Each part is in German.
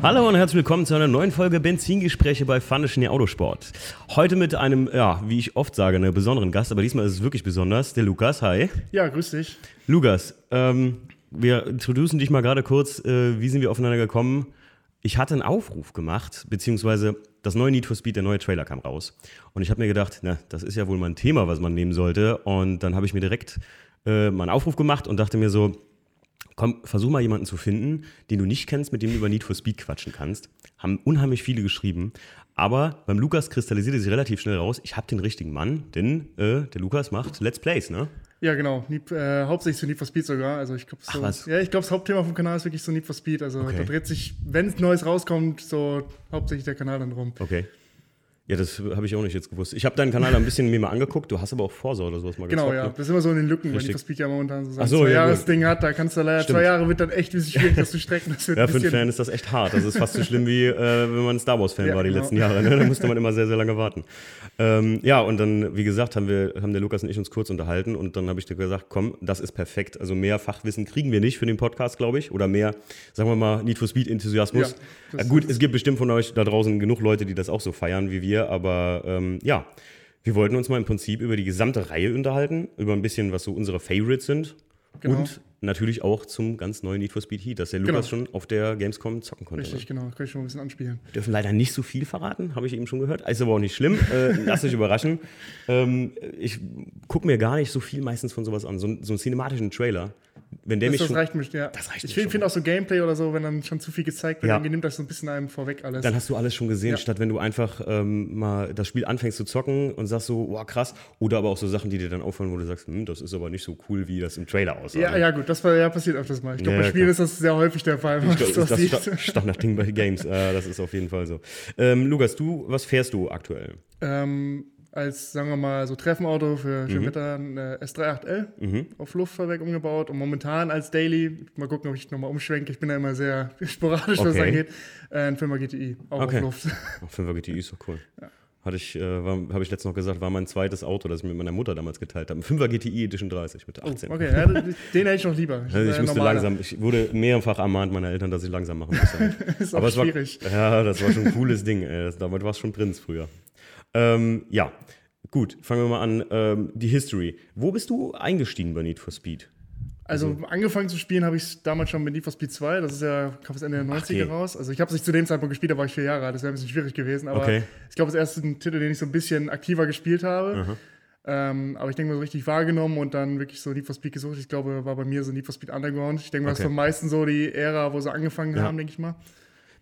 Hallo und herzlich willkommen zu einer neuen Folge Benzingespräche bei Funischen Autosport. Heute mit einem, ja, wie ich oft sage, einem besonderen Gast, aber diesmal ist es wirklich besonders, der Lukas. Hi. Ja, grüß dich. Lukas, ähm, wir introducen dich mal gerade kurz. Äh, wie sind wir aufeinander gekommen? Ich hatte einen Aufruf gemacht, beziehungsweise das neue Need for Speed, der neue Trailer kam raus. Und ich habe mir gedacht, na, das ist ja wohl mal ein Thema, was man nehmen sollte. Und dann habe ich mir direkt äh, mal einen Aufruf gemacht und dachte mir so, komm, versuch mal jemanden zu finden, den du nicht kennst, mit dem du über Need for Speed quatschen kannst. Haben unheimlich viele geschrieben. Aber beim Lukas kristallisierte sich relativ schnell raus, ich habe den richtigen Mann, denn äh, der Lukas macht Let's Plays, ne? Ja, genau. Need, äh, hauptsächlich zu Need for Speed sogar. Also ich glaube, so, ja, ich glaube, das Hauptthema vom Kanal ist wirklich so Need for Speed. Also okay. da dreht sich, wenn es Neues rauskommt, so hauptsächlich der Kanal dann rum. Okay. Ja, das habe ich auch nicht jetzt gewusst. Ich habe deinen Kanal ein bisschen mir mal angeguckt. Du hast aber auch Vorsorge oder sowas mal Genau, gezockt, ja. Ne? Das ist immer so in den Lücken, Richtig. wenn die Speed ja momentan so, so zwei ja, Jahres Ding hat. Da kannst du leider Stimmt. zwei Jahre wird dann echt ein bisschen schwierig, das zu strecken. Das ja, für einen Fan ist das echt hart. Das ist fast so schlimm wie äh, wenn man ein Star Wars Fan ja, war die genau. letzten Jahre. Ne? Da musste man immer sehr, sehr lange warten. Ähm, ja, und dann, wie gesagt, haben wir, haben der Lukas und ich uns kurz unterhalten und dann habe ich dir gesagt, komm, das ist perfekt. Also mehr Fachwissen kriegen wir nicht für den Podcast, glaube ich, oder mehr, sagen wir mal, Need for Speed Enthusiasmus. Ja, gut, es gibt bestimmt von euch da draußen genug Leute, die das auch so feiern wie wir, aber ähm, ja. Wir wollten uns mal im Prinzip über die gesamte Reihe unterhalten, über ein bisschen, was so unsere Favorites sind. Genau. Und natürlich auch zum ganz neuen Need for Speed Heat, dass der Lukas genau. schon auf der Gamescom zocken konnte. Richtig, ne? genau. Kann ich schon ein bisschen anspielen. Wir dürfen leider nicht so viel verraten, habe ich eben schon gehört. Ist aber auch nicht schlimm. Äh, lasst euch überraschen. Ähm, ich gucke mir gar nicht so viel meistens von sowas an. So, so einen cinematischen Trailer wenn der das, mich das schon, reicht mir, ja. Das reicht ich finde auch so Gameplay oder so, wenn dann schon zu viel gezeigt wird, ja. dann nimmt das so ein bisschen einem vorweg alles. Dann hast du alles schon gesehen, ja. statt wenn du einfach ähm, mal das Spiel anfängst zu zocken und sagst so, wow, krass. Oder aber auch so Sachen, die dir dann auffallen, wo du sagst, hm, das ist aber nicht so cool, wie das im Trailer aussah. Ja, ja gut, das war, ja, passiert öfters mal. Ich glaube, bei Spielen ist das sehr häufig der Fall. Ich glaub, das ist Standardding bei Games. äh, das ist auf jeden Fall so. Ähm, Lukas, du, was fährst du aktuell? Ähm, als, sagen wir mal, so Treffenauto für Schönwetter mhm. ein S38L mhm. auf Luftfahrwerk umgebaut und momentan als Daily, mal gucken, ob ich nochmal umschwenke, ich bin da immer sehr sporadisch, okay. was angeht, äh, ein 5er GTI, auch okay. auf Luft. 5er GTI ist doch cool. Ja. Hatte ich, äh, habe ich letztens noch gesagt, war mein zweites Auto, das ich mit meiner Mutter damals geteilt habe. Ein 5er GTI Edition 30 mit 18. Oh, okay, ja, den hätte ich noch lieber. Ich, also ich musste normaler. langsam, ich wurde mehrfach ermahnt meiner Eltern, dass ich langsam machen muss. ist Aber es schwierig. War, ja, das war schon ein cooles Ding. Ey. Damit war es schon Prinz früher. Ähm, ja, Gut, fangen wir mal an. Ähm, die History. Wo bist du eingestiegen bei Need for Speed? Also, also angefangen zu spielen habe ich damals schon mit Need for Speed 2. Das ist ja, kam das Ende der 90er okay. raus. Also ich habe es nicht zu dem Zeitpunkt gespielt, da war ich vier Jahre alt. Das wäre ein bisschen schwierig gewesen. Aber okay. ich glaube, das erste Titel, den ich so ein bisschen aktiver gespielt habe. Ähm, aber ich denke mal so richtig wahrgenommen und dann wirklich so Need for Speed gesucht. Ich glaube, war bei mir so Need for Speed Underground. Ich denke mal, okay. das ist am meisten so die Ära, wo sie angefangen ja. haben, denke ich mal.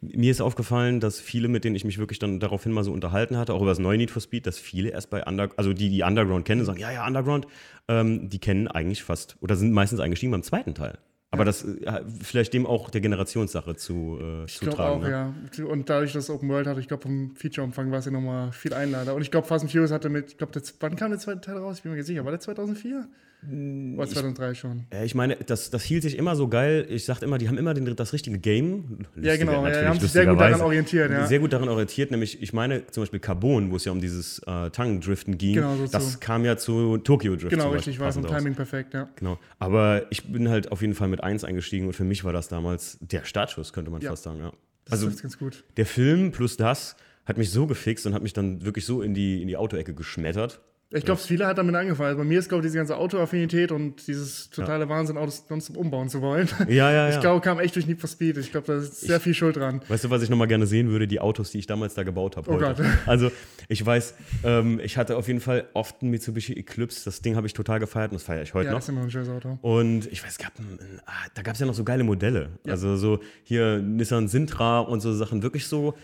Mir ist aufgefallen, dass viele, mit denen ich mich wirklich dann daraufhin mal so unterhalten hatte, auch über das neue Need for Speed, dass viele erst bei Underground, also die, die Underground kennen, sagen, ja, ja, Underground, ähm, die kennen eigentlich fast oder sind meistens eingestiegen beim zweiten Teil. Aber das äh, vielleicht dem auch der Generationssache zu, äh, ich tragen. Auch, ne? ja. Und dadurch, dass Open World hatte, ich glaube, vom Feature-Umfang war es ja nochmal viel einlader. Und ich glaube, Fast and Furious hatte mit, ich glaube, wann kam der zweite Teil raus? Ich bin mir nicht sicher. War der 2004? Oder 2003 ich, schon. ich meine, das, das hielt sich immer so geil. Ich sagte immer, die haben immer den, das richtige Game. Lustiger, ja, genau. Ja, die haben sich sehr gut daran orientiert. Ja. Sehr gut daran orientiert. Nämlich, ich meine, zum Beispiel Carbon, wo es ja um dieses äh, Tangendriften ging. Genau, so das so. kam ja zu Tokyo Drift. Genau, richtig. War ein Timing perfekt, ja. Genau. Aber ich bin halt auf jeden Fall mit 1 eingestiegen und für mich war das damals der Startschuss, könnte man ja. fast sagen. Ja. Das also, ist ganz gut. Der Film plus das hat mich so gefixt und hat mich dann wirklich so in die, in die Autoecke geschmettert. Ich glaube, viele hat damit angefangen. Also bei mir ist, glaube ich, diese ganze Autoaffinität und dieses totale ja. Wahnsinn, Autos sonst umbauen zu wollen. Ja, ja, Ich glaube, kam echt durch Need for Speed. Ich glaube, da ist sehr ich, viel Schuld dran. Weißt du, was ich nochmal gerne sehen würde? Die Autos, die ich damals da gebaut habe. Oh heute. Gott. Also, ich weiß, ähm, ich hatte auf jeden Fall oft ein Mitsubishi Eclipse. Das Ding habe ich total gefeiert und das feiere ich heute ja, noch. Das ist immer ein schönes Auto. Und ich weiß, gab ein, ah, da gab es ja noch so geile Modelle. Ja. Also, so hier Nissan Sintra und so Sachen. Wirklich so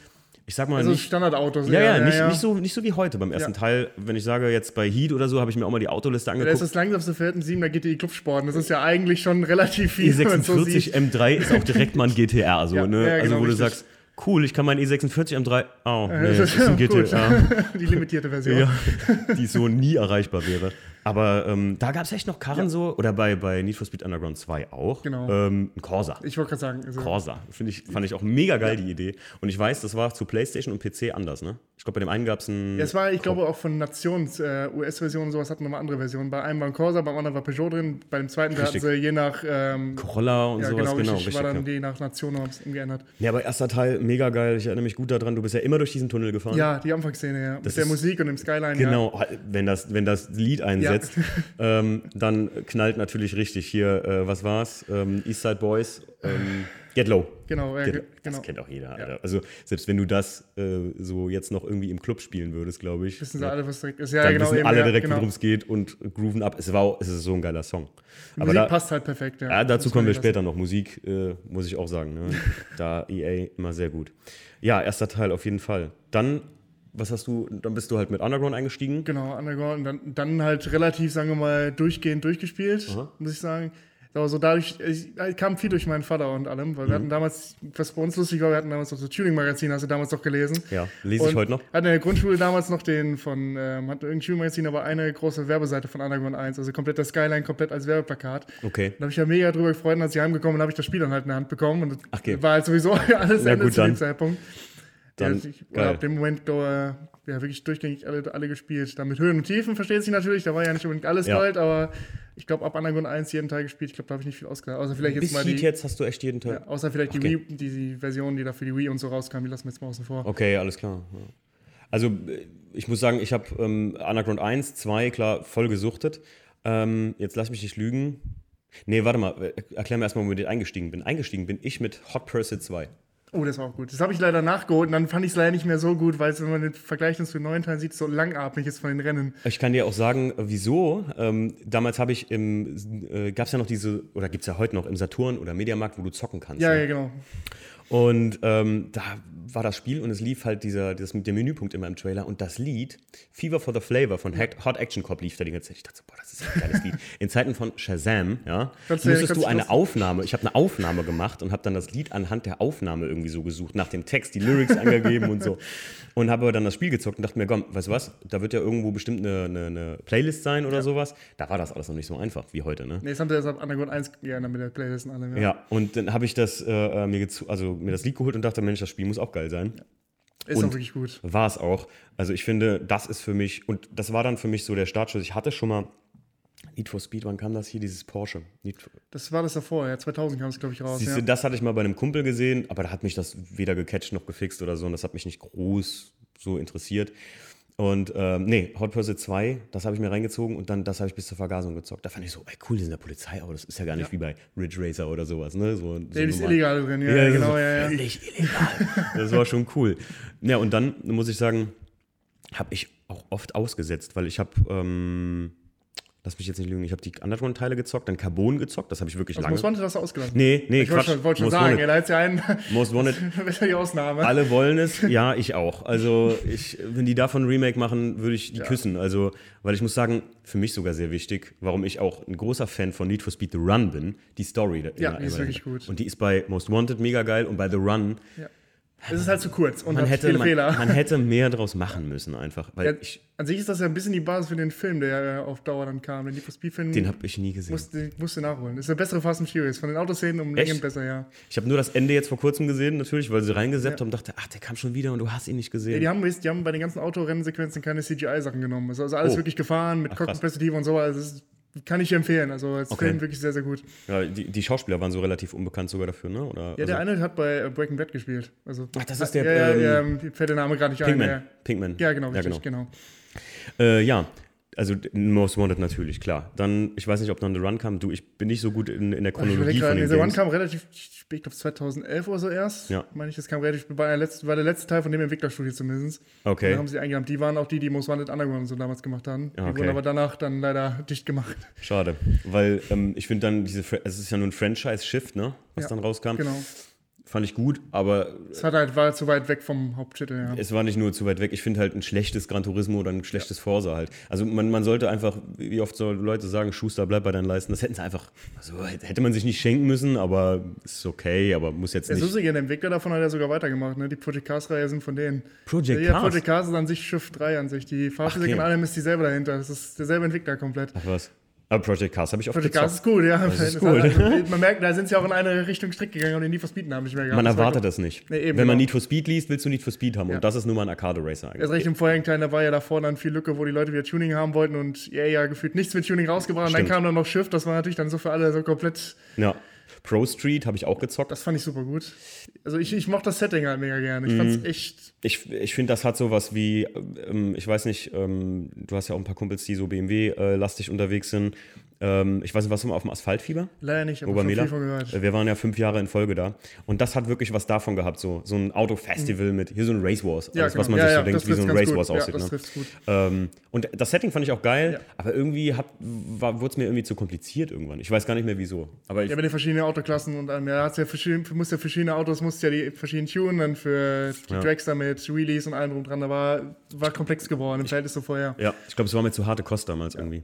ich sag mal. Also nicht, Standardautos. Ja, ja, ja, nicht, ja, Nicht, so, nicht so wie heute beim ersten ja. Teil. Wenn ich sage, jetzt bei Heat oder so, habe ich mir auch mal die Autoliste angeguckt. Ja, das ist das langsamste Pferd in 7er GTI Clubsport. Das ist ja eigentlich schon relativ viel. E46 so M3 ist auch direkt mal ein GTR, so, ne? also, genau, wo richtig. du sagst, cool, ich kann mein E46 M3. Oh, nee, das ist ein GTR. die limitierte Version. Ja, die so nie erreichbar wäre. Aber ähm, da gab es echt noch Karren ja. so, oder bei, bei Need for Speed Underground 2 auch. Genau. Ähm, ein Corsa. Ich wollte gerade sagen. Also Corsa. Ich, fand ich auch mega geil, die Idee. Und ich weiß, das war zu PlayStation und PC anders, ne? Ich glaube, bei dem einen gab es ein. Ja, es war, ich glaube, auch von Nations, äh, US-Versionen und sowas hatten nochmal andere Versionen. Bei einem war ein Corsa, beim anderen war Peugeot drin, bei dem zweiten hatten sie je nach. Ähm, Corolla und ja, sowas, genau. genau richtig, war dann ja. je nach Nation geändert. Ja, aber erster Teil mega geil. Ich erinnere mich gut daran. Du bist ja immer durch diesen Tunnel gefahren. Ja, die Anfangsszene, ja. Das Mit der Musik und dem Skyline. Genau, ja. wenn, das, wenn das Lied einsetzt, ähm, dann knallt natürlich richtig hier, äh, was war's? Ähm, Eastside Boys. Ähm, Get Low. Genau, ja, Get, das genau. kennt auch jeder. Ja. Also selbst wenn du das äh, so jetzt noch irgendwie im Club spielen würdest, glaube ich. Wissen sie alle, was direkt ist. Ja, dann genau, wissen eben, alle direkt, genau. worum es geht und grooven ab. Es, war es ist so ein geiler Song. Die Aber Musik da, passt halt perfekt, ja. dazu Das kommen wir später noch. Musik, äh, muss ich auch sagen. Ne? da EA immer sehr gut. Ja, erster Teil auf jeden Fall. Dann was hast du, dann bist du halt mit Underground eingestiegen? Genau, Underground und dann, dann halt relativ, sagen wir mal, durchgehend durchgespielt, Aha. muss ich sagen. Aber so dadurch, ich, ich kam viel durch meinen Vater und allem, weil wir hatten damals, was bei uns lustig war, wir hatten damals noch so Tuning-Magazin, hast du damals noch gelesen. Ja, lese ich Und heute noch. Hatten in der Grundschule damals noch den von, ähm, hatten irgendein Tuning-Magazin, aber eine große Werbeseite von Underground 1, also komplett das Skyline, komplett als Werbeplakat. Okay. Da habe ich ja mega drüber gefreut, und als ich heimgekommen bin, habe ich das Spiel dann halt in der Hand bekommen und Ach, okay. war halt sowieso alles Na Ende zu dem. Zeitpunkt. Dann, ja, ich geil. ab dem Moment da, ja, wirklich durchgängig alle, alle gespielt. Dann mit Höhen und Tiefen, versteht sich natürlich, da war ja nicht unbedingt alles Ja. Gold, aber ich glaube, ab Underground 1 jeden Teil gespielt, ich glaube, da habe ich nicht viel ausgedacht. Außer vielleicht jetzt Bis mal die, jetzt hast du echt jeden Tag. ja, außer vielleicht Okay. die Wii, die, die Version, die da für die Wii und so rauskam, die lassen wir jetzt mal außen vor. Okay, alles klar. Ja. Also äh, ich muss sagen, ich habe ähm, Underground 1, 2, klar, voll gesuchtet. Ähm, jetzt lass mich nicht lügen. Nee, warte mal, äh, erklär mir erstmal, womit ich eingestiegen bin. Eingestiegen bin ich mit Hot Pursuit 2. Oh, das war auch gut. Das habe ich leider nachgeholt und dann fand ich es leider nicht mehr so gut, weil es, wenn man den Vergleich zu den neuen Teilen sieht, so langatmig ist von den Rennen. Ich kann dir auch sagen, äh, wieso. Ähm, damals habe ich im, äh, gab es ja noch diese, oder gibt es ja heute noch im Saturn oder Mediamarkt, wo du zocken kannst. Ja, ne? ja, genau. Und ähm, da war das Spiel und es lief halt dieser, das mit dem Menüpunkt immer im Trailer und das Lied Fever for the Flavor von Hot Action Cop lief da die ganze Zeit. Ich dachte so, boah, das ist ja ein geiles Lied. In Zeiten von Shazam, ja, Kannst musstest du eine Aufnahme, ich habe eine Aufnahme gemacht und habe dann das Lied anhand der Aufnahme irgendwie so gesucht, nach dem Text, die Lyrics angegeben und so. Und habe aber dann das Spiel gezockt und dachte mir, komm, weißt du was, da wird ja irgendwo bestimmt eine, eine, eine Playlist sein oder sowas. Da war das alles noch nicht so einfach wie heute, ne? Nee, jetzt haben sie das ab Underground 1 geändert mit der Playlist und allem. Ja, und dann habe ich das äh, äh, mir, also mir das Lied geholt und dachte, Mensch, das Spiel muss auch geil sein. Ist Und- auch wirklich gut. War es auch. Also ich finde, das ist für mich, und das war dann für mich so der Startschuss. Ich hatte schon mal Need for Speed, wann kam das hier, dieses Porsche? Das war das davor, ja. 2000 kam es, glaube ich, raus. Siehst ja. das hatte ich mal bei einem Kumpel gesehen, aber da hat mich das weder gecatcht noch gefixt oder so und das hat mich nicht groß so interessiert. Und ähm, nee, Hot Pursuit 2, das habe ich mir reingezogen und dann das habe ich bis zur Vergasung gezockt. Da fand ich so, ey, cool, die sind der Polizei, aber das ist ja gar nicht wie bei Ridge Racer oder sowas, ne? So, so ist illegal drin, ja, Ja, ja, das genau, ist ja, ja. Völlig illegal. Das war schon cool. Ja, und dann muss ich sagen, habe ich auch oft ausgesetzt, weil ich habe, ähm, lass mich jetzt nicht lügen, ich habe die Underground-Teile gezockt, dann Carbon gezockt, das habe ich wirklich Also lange. Most Wanted hast du ausgelassen. Nee, nee, ich wollte schon, wollte schon Most sagen, ja, da ist ja einen, Most Wanted, ja die Ausnahme. alle wollen es, ja, ich auch. Also, ich, wenn die davon ein Remake machen, würde ich die küssen. Also, weil ich muss sagen, für mich sogar sehr wichtig, warum ich auch ein großer Fan von Need for Speed The Run bin, die Story. Ja, die ist wirklich gut. Und die ist bei Most Wanted mega geil und bei The Run, Ja. Es ist halt zu kurz und man hat hätte, viele man, Fehler. man hätte mehr draus machen müssen einfach. Ja, ich, an sich ist das ja ein bisschen die Basis für den Film, der ja auf Dauer dann kam. Den Need for Speed-Film den habe ich nie gesehen. musste, musste nachholen. Das ist der bessere Fast and Furious. Von den Autoszenen um? Längen besser, ja. Ich habe nur das Ende jetzt vor kurzem gesehen, natürlich, weil sie reingesetzt Ja. haben und dachte, ach, der kam schon wieder und du hast ihn nicht gesehen. Ja, die, haben, die haben bei den ganzen Autorennensequenzen keine CGI-Sachen genommen. Also, also alles Oh. wirklich gefahren mit. Cockpit-Perspektive und so. Also das ist, kann ich empfehlen. Also als Okay. Film wirklich sehr, sehr gut. Ja, die, die Schauspieler waren so relativ unbekannt sogar dafür, ne? Oder, Ja, der also, eine hat bei äh, Breaking Bad gespielt. Also, Ach, das ist der, Ja, ja, ähm, ja, ähm, fällt der Name gerade nicht Pinkman. ein. Pinkman. Ja, ja genau, Ja, richtig, genau. genau. Äh, ja, also Most Wanted natürlich, klar. Dann, ich weiß nicht, ob dann The Run kam. Du, ich bin nicht so gut in, in der Ich Chronologie von den The Games. kam relativ spät, ich glaube 2011 oder so erst. Ja. Meine ich, das kam relativ war der letzte, war der letzte Teil von dem Entwicklerstudio zumindest. Okay. Da haben sie eingerammt. Die waren auch die, die Most Wanted Underground und so damals gemacht haben. Die Okay. wurden aber danach dann leider dicht gemacht. Schade, weil ähm, ich finde dann diese, es ist ja nur ein Franchise-Shift, ne, was Ja, dann rauskam. Genau. Fand ich gut, aber. Es hat halt, war zu weit weg vom Haupttitel, ja. Es war nicht nur zu weit weg. Ich finde halt ein schlechtes Gran Turismo oder ein schlechtes ja. Forza halt. Also man, man sollte einfach, wie oft so Leute sagen, Schuster, bleib bei deinen Leisten. Das hätten sie einfach, also hätte man sich nicht schenken müssen, aber ist okay, aber muss jetzt nicht. Der Suzuki, der Entwickler davon hat ja sogar weitergemacht, ne? Die Project Cars-Reihe sind von denen. Project ja, Cars? Project Cars ist an sich Schiff 3 an sich. Die Fahrphysik okay. und allem ist dieselbe dahinter. Das ist derselbe Entwickler komplett. Ach was. Aber Project Cars habe ich auch Project Cars ist cool, ja. Das ist cool. Halt, man merkt, da sind sie auch in eine Richtung strikt gegangen und in Need for Speed haben nicht mehr gehabt. Man erwartet das nicht. Nee, Wenn man genau. Need for Speed liest, willst du Need for Speed haben. Ja. Und das ist nur mal ein Arcade-Racer eigentlich. Erst recht im vorherigen Teil, da war ja davor dann viel Lücke, wo die Leute wieder Tuning haben wollten und ja, ja, gefühlt nichts mit Tuning rausgebracht. Und dann kam dann noch Shift, das war natürlich dann so für alle so komplett. Ja. Pro Street habe ich auch gezockt. Das fand ich super gut. Also ich, ich mochte das Setting halt mega gerne. Ich mm. fand's echt. Ich, ich finde, das hat sowas wie, ähm, ich weiß nicht, ähm, du hast ja auch ein paar Kumpels, die so BMW-lastig äh, unterwegs sind. Ähm, ich weiß nicht, was auf dem Asphaltfieber? Leider nicht, aber viel von gehört. Äh, wir waren ja fünf Jahre in Folge da. Und das hat wirklich was davon gehabt, so, so ein Autofestival mhm. mit, hier so ein Race Wars. Ja, also, genau. Was man ja, sich ja, so denkt, wie so ein Race Wars aussieht. Ja, das ne? gut. Ähm, und das Setting fand ich auch geil, aber irgendwie wurde es mir irgendwie zu kompliziert irgendwann. Ich weiß gar nicht mehr wieso. Aber ich, ja, mit den verschiedenen Autoklassen und allem. Ja, ja verschiedene, musst ja verschiedene Autos, musst ja die verschiedenen tunen, dann für die ja. Dragster mit Wheelies und allem drum dran. Da war, war komplex geworden im Verhältnis so vorher. Ja, ich glaube, es war mir zu harte Kost damals irgendwie.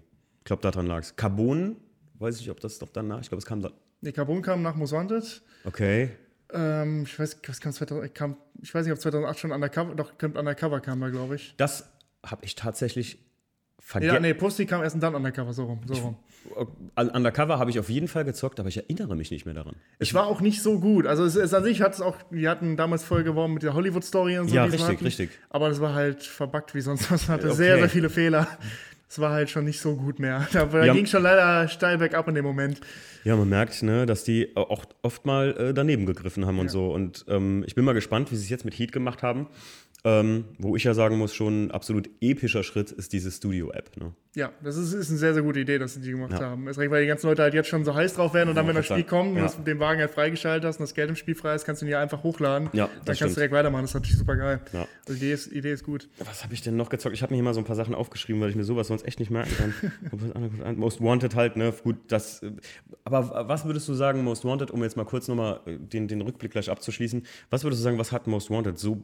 Ich glaube, daran lag es. Carbon Weiß ich, ob das doch danach, ich glaube, es kam da. Nee, Carbon kam nach Most Wanted. Okay. Ähm, ich weiß, was kam 2000, kam, ich weiß nicht, ob 2008 schon Undercover, doch, Undercover kam da, glaube ich. Das habe ich tatsächlich vergessen. Ja, nee, Pussy kam erst und dann Undercover, so rum. So rum. Ich, Undercover habe ich auf jeden Fall gezockt, aber ich erinnere mich nicht mehr daran. Es war auch nicht so gut. Also es, es an sich hat es auch, wir hatten damals voll geworben mit der Hollywood-Story und so. Ja, richtig, richtig. Aber es war halt verbuggt wie sonst was. Hatte okay. sehr, sehr viele Fehler es war halt schon nicht so gut mehr. Da, da ja. ging schon leider steil bergab in dem Moment. Ja, man merkt, ne, dass die auch oft mal äh, daneben gegriffen haben ja. und so. Und ähm, ich bin mal gespannt, wie sie es jetzt mit Heat gemacht haben. Ähm, wo ich ja sagen muss, schon ein absolut epischer Schritt ist diese Studio-App. Ne? Ja, das ist, ist, eine sehr, sehr gute Idee, dass sie die gemacht ja. haben. Ist recht, weil die ganzen Leute halt jetzt schon so heiß drauf werden und dann, wenn das Spiel kommt und ja. du den Wagen halt freigeschaltet hast und das Geld im Spiel frei ist, kannst du ihn ja einfach hochladen. Ja, dann kannst stimmt. du direkt weitermachen. Das ist natürlich super geil. Ja. Also die Idee ist, Idee ist gut. Was habe ich denn noch gezockt? Ich habe mir hier mal so ein paar Sachen aufgeschrieben, weil ich mir sowas sonst echt nicht merken kann. Most Wanted halt, ne? Gut, das. Aber was würdest du sagen, Most Wanted, um jetzt mal kurz nochmal den, den Rückblick gleich abzuschließen, was würdest du sagen, was hat Most Wanted so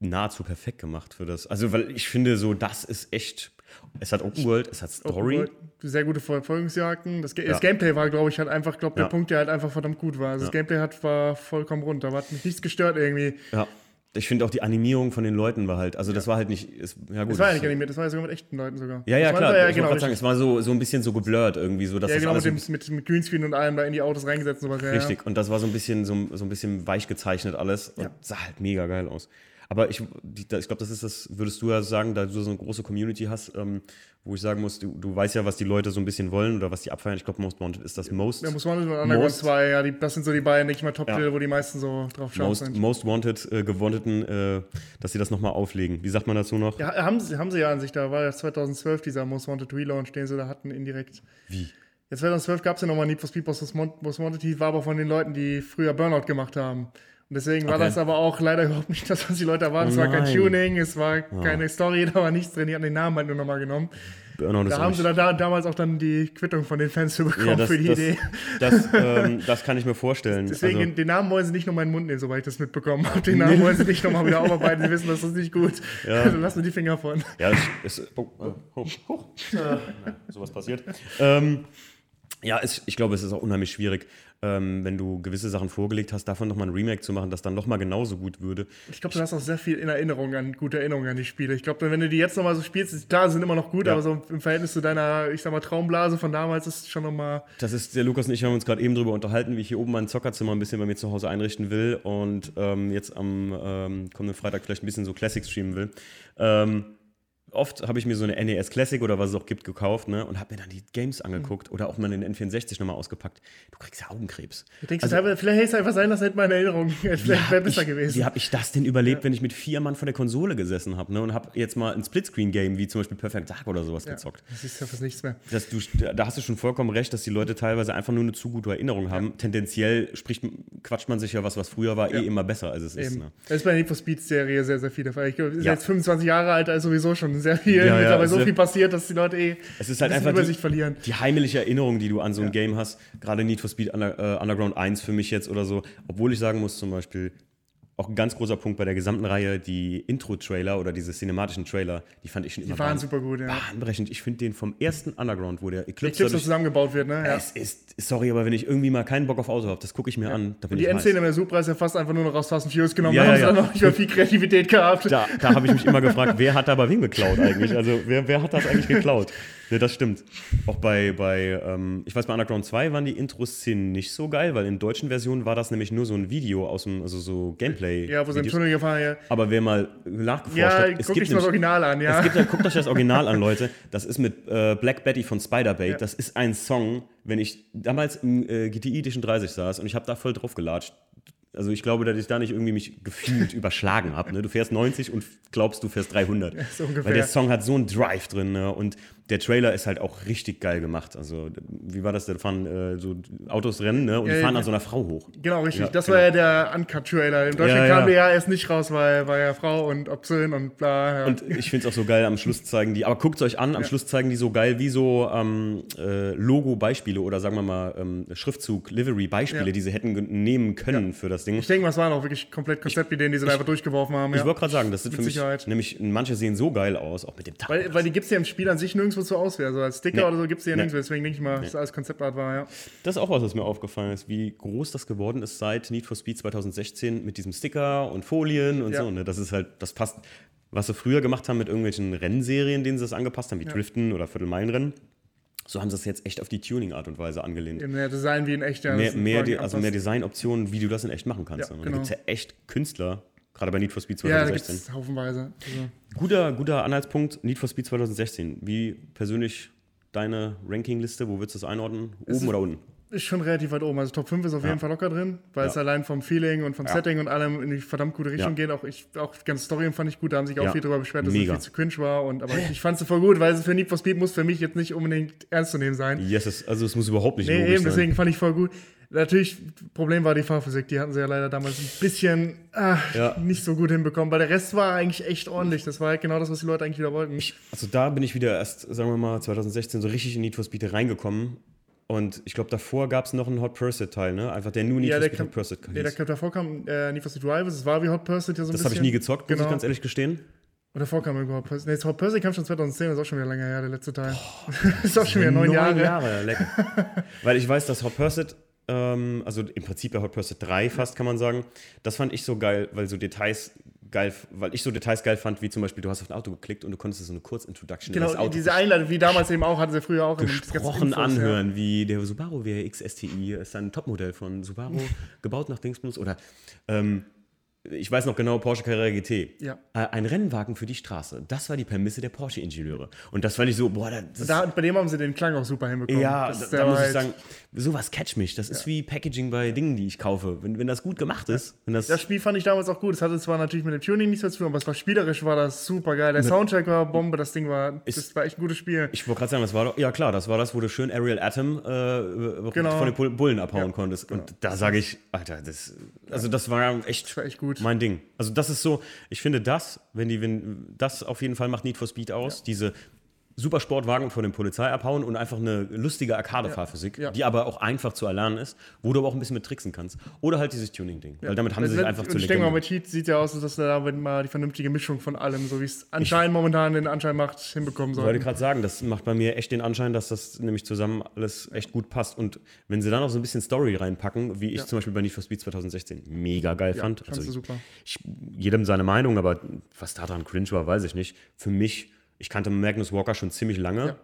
nahezu perfekt gemacht für das. Also, weil ich finde, so, das ist echt. Es hat Open World, es hat Story. World, sehr gute Verfolgungsjagden. Das, das Gameplay war, glaube ich, halt einfach, glaube ja. der Punkt, der halt einfach verdammt gut war. Also ja. Das Gameplay hat, war vollkommen rund. Da hat mich nichts gestört irgendwie. Ja. Ich finde auch die Animierung von den Leuten war halt, also das war halt nicht, ist, ja gut. Das war ja nicht animiert, das war ja sogar mit echten Leuten sogar. Ja, ja, klar. Ja, genau, sagen, es war so, so ein bisschen so geblurrt irgendwie, so dass ja, das genau, mit, dem, mit, mit Greenscreen und allem da in die Autos reingesetzt und sowas. Richtig, ja. und das war so ein bisschen, so, so ein bisschen weich gezeichnet alles und sah halt mega geil aus. Aber ich, ich glaube, das ist das, würdest du ja sagen, da du so eine große Community hast, ähm, wo ich sagen muss, du, du weißt ja, was die Leute so ein bisschen wollen oder was die abfeiern. Ich glaube, Most Wanted ist das Most. Ja, Most Wanted und Underground 2, ja, die, das sind so die beiden, nicht mal top ja. wo die meisten so drauf schauen Most, sind. Most Wanted äh, gewonneten, äh, dass sie das nochmal auflegen. Wie sagt man dazu noch? Ja, haben sie, haben sie ja an sich, da war ja 2012 dieser Most Wanted Relaunch, den sie da hatten, indirekt. Wie? Ja, 2012 gab es ja nochmal Need for Speed Most Wanted, war aber von den Leuten, die früher Burnout gemacht haben. Und deswegen war okay. das aber auch leider überhaupt nicht das, was die Leute erwarten. Oh es war kein Tuning, es war oh. keine Story, da war nichts drin. Die haben den Namen halt nur nochmal genommen. Burnout da haben sie da, damals auch dann die Quittung von den Fans für bekommen ja, das, für die das, Idee. Das, ähm, das, kann ich mir vorstellen. Deswegen, also, den Namen wollen sie nicht nochmal in den Mund nehmen, soweit ich das mitbekommen habe. Den Namen wollen sie nicht nochmal wieder aufarbeiten. Sie wissen, das ist nicht gut. Ja. Also lassen die Finger von. Ja, es ist. Oh, oh, hoch, hoch. Äh, sowas passiert. Ähm, ja, es, ich glaube, es ist auch unheimlich schwierig, ähm, wenn du gewisse Sachen vorgelegt hast, davon nochmal ein Remake zu machen, das dann nochmal genauso gut würde. Ich glaube, du hast auch sehr viel in Erinnerung an, gute Erinnerungen an die Spiele. Ich glaube, wenn du die jetzt nochmal so spielst, klar, sind immer noch gut, ja. aber so im Verhältnis zu deiner, ich sag mal, Traumblase von damals ist es schon nochmal. Das ist, der Lukas und ich haben uns gerade eben drüber unterhalten, wie ich hier oben mein Zockerzimmer ein bisschen bei mir zu Hause einrichten will und ähm, jetzt am ähm, kommenden Freitag vielleicht ein bisschen so Classics streamen will. Ähm, oft habe ich mir so eine NES Classic oder was es auch gibt gekauft ne, und habe mir dann die Games angeguckt mhm. oder auch mal den N64 nochmal ausgepackt. Du kriegst ja Augenkrebs. Du denkst, also, vielleicht hätte es einfach sein, das hätte meine Erinnerung vielleicht wäre besser ich, gewesen. Wie habe ich das denn überlebt, ja. wenn ich mit vier Mann vor der Konsole gesessen habe ne, und habe jetzt mal ein Splitscreen-Game wie zum Beispiel Perfect Dark oder sowas ja, gezockt? Das ist ja fast nichts mehr. Das, du, da hast du schon vollkommen recht, dass die Leute teilweise einfach nur eine zu gute Erinnerung haben. Ja. Tendenziell spricht, quatscht man sich ja was, was früher war, eh immer besser, als es Eben. ist. Ne? Das ist bei der Need for Speed-Serie sehr, sehr viel der Fall. Ich glaube, ja. jetzt 25 Jahre alt, ist sowieso schon sehr viel, ja, mittlerweile so viel passiert, dass die Leute eh es ist halt ein einfach Übersicht die, verlieren. Die heimliche Erinnerung, die du an so ein Game hast, gerade Need for Speed Under, uh, Underground 1 für mich jetzt oder so, obwohl ich sagen muss zum Beispiel, auch ein ganz großer Punkt bei der gesamten Reihe, die Intro-Trailer oder diese cinematischen Trailer, die fand ich schon immer Die waren super gut, ja. Bahnbrechend. Ich finde den vom ersten Underground, wo der Eclipse, Eclipse zusammengebaut wird, ne? Ja. Es ist, sorry, aber wenn ich irgendwie mal keinen Bock auf Auto habe, das gucke ich mir ja. an. Da bin Und die Endszene der Supra ist ja fast einfach nur noch aus Fast and Furious genommen. Ja, da haben ja, sie noch nicht mehr viel Kreativität gehabt. Da, da habe ich mich immer gefragt, wer hat da bei wem geklaut eigentlich? Also, wer, wer hat das eigentlich geklaut? Ne, das stimmt. Auch bei, bei ähm, ich weiß, bei Underground 2 waren die Intro-Szenen nicht so geil, weil in deutschen Versionen war das nämlich nur so ein Video aus dem, also so Gameplay. Ja, wo sie im Tunnel gefahren, ja. Aber wer mal nachgeforscht ja, hat, es guck gibt ich das Original an, ja. Es gibt, guckt euch das Original an, Leute. Das ist mit äh, Black Betty von Spider-Bait. Ja. Das ist ein Song, wenn ich damals im äh, GTI Edition 30 saß und ich habe da voll drauf gelatscht. Also ich glaube, dass ich da nicht irgendwie mich gefühlt überschlagen habe. Ne? Du fährst 90 und glaubst, du fährst 300. Ja, so Weil der Song hat so einen Drive drin ne? und der Trailer ist halt auch richtig geil gemacht. Also, wie war das? Da fahren äh, so Autos rennen ne? und ja, die fahren ja, an so einer Frau hoch. Genau, richtig. Ja, das genau. war ja der Uncut-Trailer. In Deutschland kam der ja erst nicht raus, weil, weil ja Frau und Obszön und bla. Und ich finde es auch so geil, am Schluss zeigen die, aber guckt es euch an, am Schluss zeigen die so geil wie so ähm, äh, Logo-Beispiele oder sagen wir mal ähm, Schriftzug-Livery-Beispiele, die sie hätten nehmen können für das Ding. Ich denke, was waren auch wirklich komplett Konzeptideen, die sie da einfach durchgeworfen haben. Ich wollte gerade sagen, das sind für mich, Sicherheit. nämlich manche sehen so geil aus, auch mit dem Tag. Weil, weil die gibt es ja im Spiel an sich nirgendwo so aus. Also als Sticker nee. oder so gibt es ja nee. nirgendwo. Deswegen denke ich mal, dass nee. alles Konzeptart war, ja. Das ist auch was, was mir aufgefallen ist, wie groß das geworden ist seit Need for Speed 2016 mit diesem Sticker und Folien und ja. so. Ne? Das ist halt, das passt, was sie früher gemacht haben mit irgendwelchen Rennserien, denen sie das angepasst haben, wie ja. Driften oder Viertelmeilenrennen. So haben sie es jetzt echt auf die Tuning-Art und Weise angelehnt. Mehr Design wie in echt. Mehr, mehr also mehr Designoptionen, wie du das in echt machen kannst. Ja, genau. Da gibt es ja echt Künstler, Gerade bei Need for Speed 2016. Ja, da haufenweise. Also. Guter, guter Anhaltspunkt, Need for Speed 2016. Wie persönlich deine Rankingliste, wo würdest du das einordnen? Oben ist, oder unten? Ist schon relativ weit oben. Also Top 5 ist auf ja. jeden Fall locker drin, weil ja. es allein vom Feeling und vom ja. Setting und allem in die verdammt gute Richtung geht. Auch ich, auch die ganze Story fand ich gut, da haben sich auch viel darüber beschwert, dass Mega. es viel zu cringe war. Und, aber ich, ich fand es voll gut, weil es für Need for Speed muss für mich jetzt nicht unbedingt ernst zu nehmen sein. Yes, es, also es muss überhaupt nicht nee, eben, deswegen fand ich voll gut. Natürlich, Problem war die Fahrphysik, die hatten sie ja leider damals ein bisschen ach, ja. nicht so gut hinbekommen, weil der Rest war eigentlich echt ordentlich. Das war halt genau das, was die Leute eigentlich wieder wollten. Ich, also da bin ich wieder erst, sagen wir mal, 2016 so richtig in Need for Speed reingekommen. Und ich glaube, davor gab es noch einen Hot Pursuit-Teil, ne? Einfach der nur Need ja, for Speed Hot Pursuit Ja, der kam, davor kam äh, Need for Speed Rivals, das war wie Hot Pursuit ja so ein das bisschen. Das habe ich nie gezockt, genau. muss ich ganz ehrlich gestehen. Und davor kam überhaupt Pursuit. Nee, Hot Pursuit kam schon 2010, das ist auch schon wieder länger her, der letzte Teil. Oh, das ist auch schon wieder neun Jahre. Neun Jahre, lecker. Weil ich weiß, dass Hot Pursuit ähm, also im Prinzip bei Hot Pursuit 3 fast, kann man sagen. Das fand ich so geil, weil so Details geil, weil ich so Details geil fand, wie zum Beispiel, du hast auf ein Auto geklickt und du konntest so eine Kurzintroduction Genau, das Auto diese Einladung, wie damals eben auch, hatten sie früher auch gesprochen Infos, anhören, ja. wie der Subaru WRX STI ist ein Topmodell von Subaru, gebaut nach Dingsbus oder ähm, ich weiß noch genau, Porsche Carrera GT. Ja. Äh, ein Rennwagen für die Straße. Das war die Permisse der Porsche-Ingenieure. Und das fand ich so, boah, das da, Bei dem haben sie den Klang auch super hinbekommen. Ja, da, da muss ich sagen, sowas catch mich. Das ja. ist wie Packaging bei Dingen, die ich kaufe. Wenn, wenn das gut gemacht ist. Wenn das, das Spiel fand ich damals auch gut. Es hatte zwar natürlich mit dem Tuning nichts zu tun, aber es war spielerisch, war das super geil. Der Soundtrack war Bombe, das Ding war, ich, das war echt ein gutes Spiel. Ich wollte gerade sagen, das war doch, ja klar, das war das, wo du schön Ariel Atom äh, genau. von den Bullen abhauen ja, konntest. Und genau. da sage ich, Alter, das, also das war echt, das war echt gut. Mein Ding. Also das ist so, ich finde das, wenn die, wenn, das auf jeden Fall macht Need for Speed aus, ja. diese Supersportwagen von der Polizei abhauen und einfach eine lustige Arcade-Fahrphysik, ja, ja. die aber auch einfach zu erlernen ist, wo du aber auch ein bisschen mit tricksen kannst. Oder halt dieses Tuning-Ding. Ja. Weil damit haben das sie sich einfach zu Ich denke mal, mit Heat sieht ja aus, dass da mal die vernünftige Mischung von allem, so wie es anscheinend ich, momentan den Anschein macht, hinbekommen soll. Ich wollte gerade sagen, das macht bei mir echt den Anschein, dass das nämlich zusammen alles echt gut passt. Und wenn sie dann noch so ein bisschen Story reinpacken, wie ich zum Beispiel bei Need for Speed 2016 mega geil fand. Also super. Ich, jedem seine Meinung, aber was daran cringe war, weiß ich nicht. Für mich ich kannte Magnus Walker schon ziemlich lange. Ja.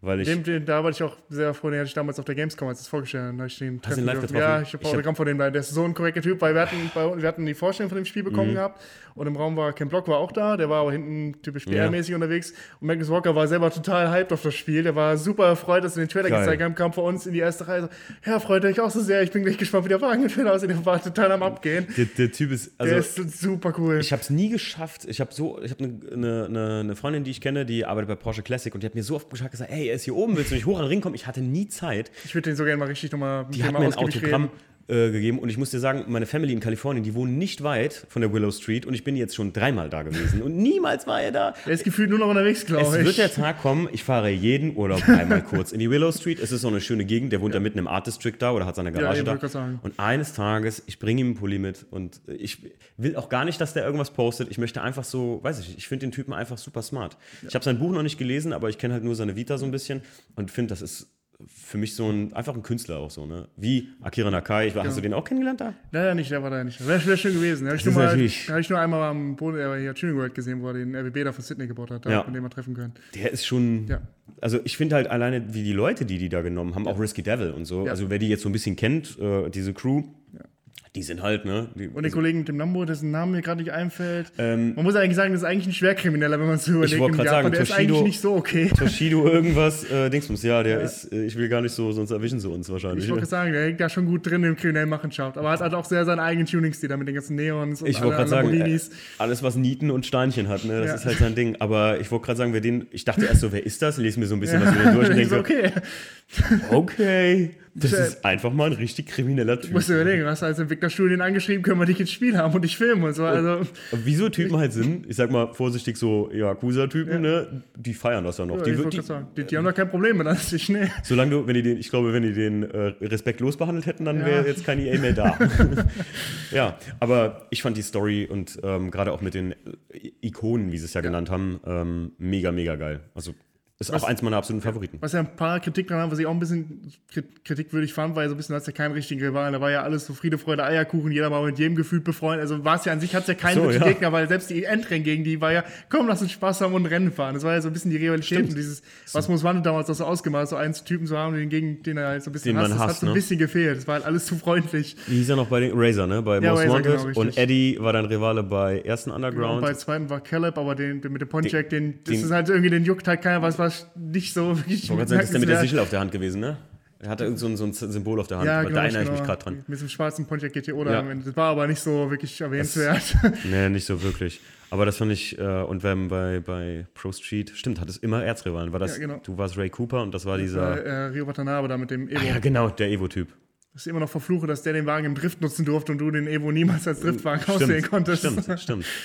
Weil ich dem, dem, da war ich auch sehr froh, den hatte ich damals auf der Gamescom, als es vorgestellt habe. Ich den Hast du ihn live getroffen? Ja, ich habe Autogramm von dem. Der ist so ein korrekter Typ, weil wir hatten, wir hatten die Vorstellung von dem Spiel bekommen mhm. gehabt und im Raum war Ken Block war auch da, der war aber hinten typisch PR-mäßig ja. unterwegs und Magnus Walker war selber total hyped auf das Spiel. Der war super erfreut, dass wir den Trailer Geil. gezeigt haben, kam vor uns in die erste Reihe. So, ja, freut euch auch so sehr. Ich bin gleich gespannt, wie der Wagen im aussieht. Der war total am Abgehen. Der, der Typ ist, also, der ist super cool. Ich habe es nie geschafft. Ich habe so, ich habe eine ne, ne, ne Freundin, die ich kenne, die arbeitet bei Porsche Classic und die hat mir so oft gesagt, hey, er ist hier oben, willst du nicht hoch an den Ring kommen? Ich hatte nie Zeit. Ich würde den so gerne mal richtig nochmal Die hat mir ein Autogramm. Äh, gegeben. Und ich muss dir sagen, meine Family in Kalifornien, die wohnen nicht weit von der Willow Street und ich bin jetzt schon dreimal da gewesen und niemals war er da. Er ist gefühlt nur noch unterwegs, glaube ich. Es wird der Tag kommen, ich fahre jeden Urlaub einmal kurz in die Willow Street. Es ist so eine schöne Gegend, der wohnt ja. da mitten im Art District da oder hat seine Garage ja, da. Und eines Tages, ich bringe ihm einen Pulli mit und ich will auch gar nicht, dass der irgendwas postet. Ich möchte einfach so, weiß ich nicht, ich finde den Typen einfach super smart. Ja. Ich habe sein Buch noch nicht gelesen, aber ich kenne halt nur seine Vita so ein bisschen und finde, das ist für mich so ein, einfach ein Künstler auch so, ne? Wie Akira Nakai. Ich, genau. Hast du den auch kennengelernt da? Leider nicht, der war da nicht. Wäre wär schön gewesen. Habe ich, nur mal, hab ich nur einmal am Boden, äh, hier Tuning World gesehen, wo er den RWB da von Sydney gebaut hat, da ja. von dem wir treffen können. Der ist schon, ja. also ich finde halt alleine, wie die Leute, die die da genommen haben, auch Risky Devil und so, ja. also wer die jetzt so ein bisschen kennt, äh, diese Crew, die sind halt, ne? Die, und den also, Kollegen mit dem Lambo, dessen Name mir gerade nicht einfällt. Ähm, man muss eigentlich sagen, das ist eigentlich ein Schwerkrimineller, wenn man es so überlegt. Ich wollte gerade sagen, der Toshido, ist eigentlich nicht so okay. Toshido irgendwas, äh, Dingsbums, ja, der ja. ist, äh, ich will gar nicht so, sonst erwischen sie uns wahrscheinlich. Ich wollte ne? sagen, der hängt da schon gut drin im kriminellen Machenschaft. Aber hat halt auch sehr seinen eigenen Tuning-Stil, mit den ganzen Neons und Ich wollte gerade sagen, äh, alles, was Nieten und Steinchen hat, ne, das ja. ist halt sein Ding. Aber ich wollte gerade sagen, wer den, ich dachte erst so, wer ist das? Lese mir so ein bisschen ja. was über durch und denke, okay. Okay. Das ist einfach mal ein richtig krimineller Typ. Du musst überlegen, hast du als Entwicklerstudien angeschrieben, können wir dich ins Spiel haben und dich filmen und so. Also, wieso Typen halt sind, ich sag mal vorsichtig so Yakuza-Typen, ja. ne, die feiern das dann noch. Ja, die, die, die, die, haben doch kein Problem mit das ist schnell. Solange du, wenn die den, ich glaube, wenn die den äh, respektlos behandelt hätten, dann wäre jetzt kein EA mehr da. ja, aber ich fand die Story und ähm, gerade auch mit den Ikonen, wie sie es ja, genannt haben, ähm, mega, mega geil. Also ist was, auch eins meiner absoluten Favoriten. Was ja ein paar Kritik dran haben, was ich auch ein bisschen kritikwürdig fand, ja so ein bisschen, dass ja kein richtiger Rivalen. Da war ja alles so Friede, Freude, Eierkuchen, jeder war mit jedem gefühlt befreundet. Also war es ja an sich, hat es ja keinen so, ja. Gegner, weil selbst die Endrennen gegen die war ja, komm, lass uns Spaß haben und Rennen fahren. Das war ja so ein bisschen die Stimmt. und dieses, was muss man damals das so ausgemacht, so einen Typen zu haben, den, gegen den er halt so ein bisschen den hasst, das hasst, hat so ein ne? bisschen gefehlt. Das war halt alles zu freundlich. Wie hieß er noch bei den Razor, ne? Bei ja, Most Razor, Wanted. Genau, und Eddie war dein Rivale bei ersten Underground. Genau, und bei zweiten war Caleb, aber den, den mit dem Pontiac, den, den, das ist halt irgendwie, den juckt halt keiner, was war nicht so wirklich. Ich wollte sagen, ist der mit der Sichel auf der Hand gewesen, ne? Er hatte irgend so ein, so ein Symbol auf der Hand, ja, genau, da erinnere genau. ich mich gerade dran. Mit dem schwarzen Pontiac GTO da. Ja. Das war aber nicht so wirklich erwähnenswert. Das, nee, nicht so wirklich. Aber das fand ich, äh, und wenn bei, bei Pro Street, stimmt, hat es immer Erzrivalen. War das, ja, genau. Du warst Ray Cooper und das war dieser. Das war, äh, Rio Watanabe da mit dem Evo. Ah, ja, genau, der Evo-Typ. Das ist immer noch verfluche, dass der den Wagen im Drift nutzen durfte und du den Evo niemals als Driftwagen stimmt, aussehen konntest. Stimmt, stimmt.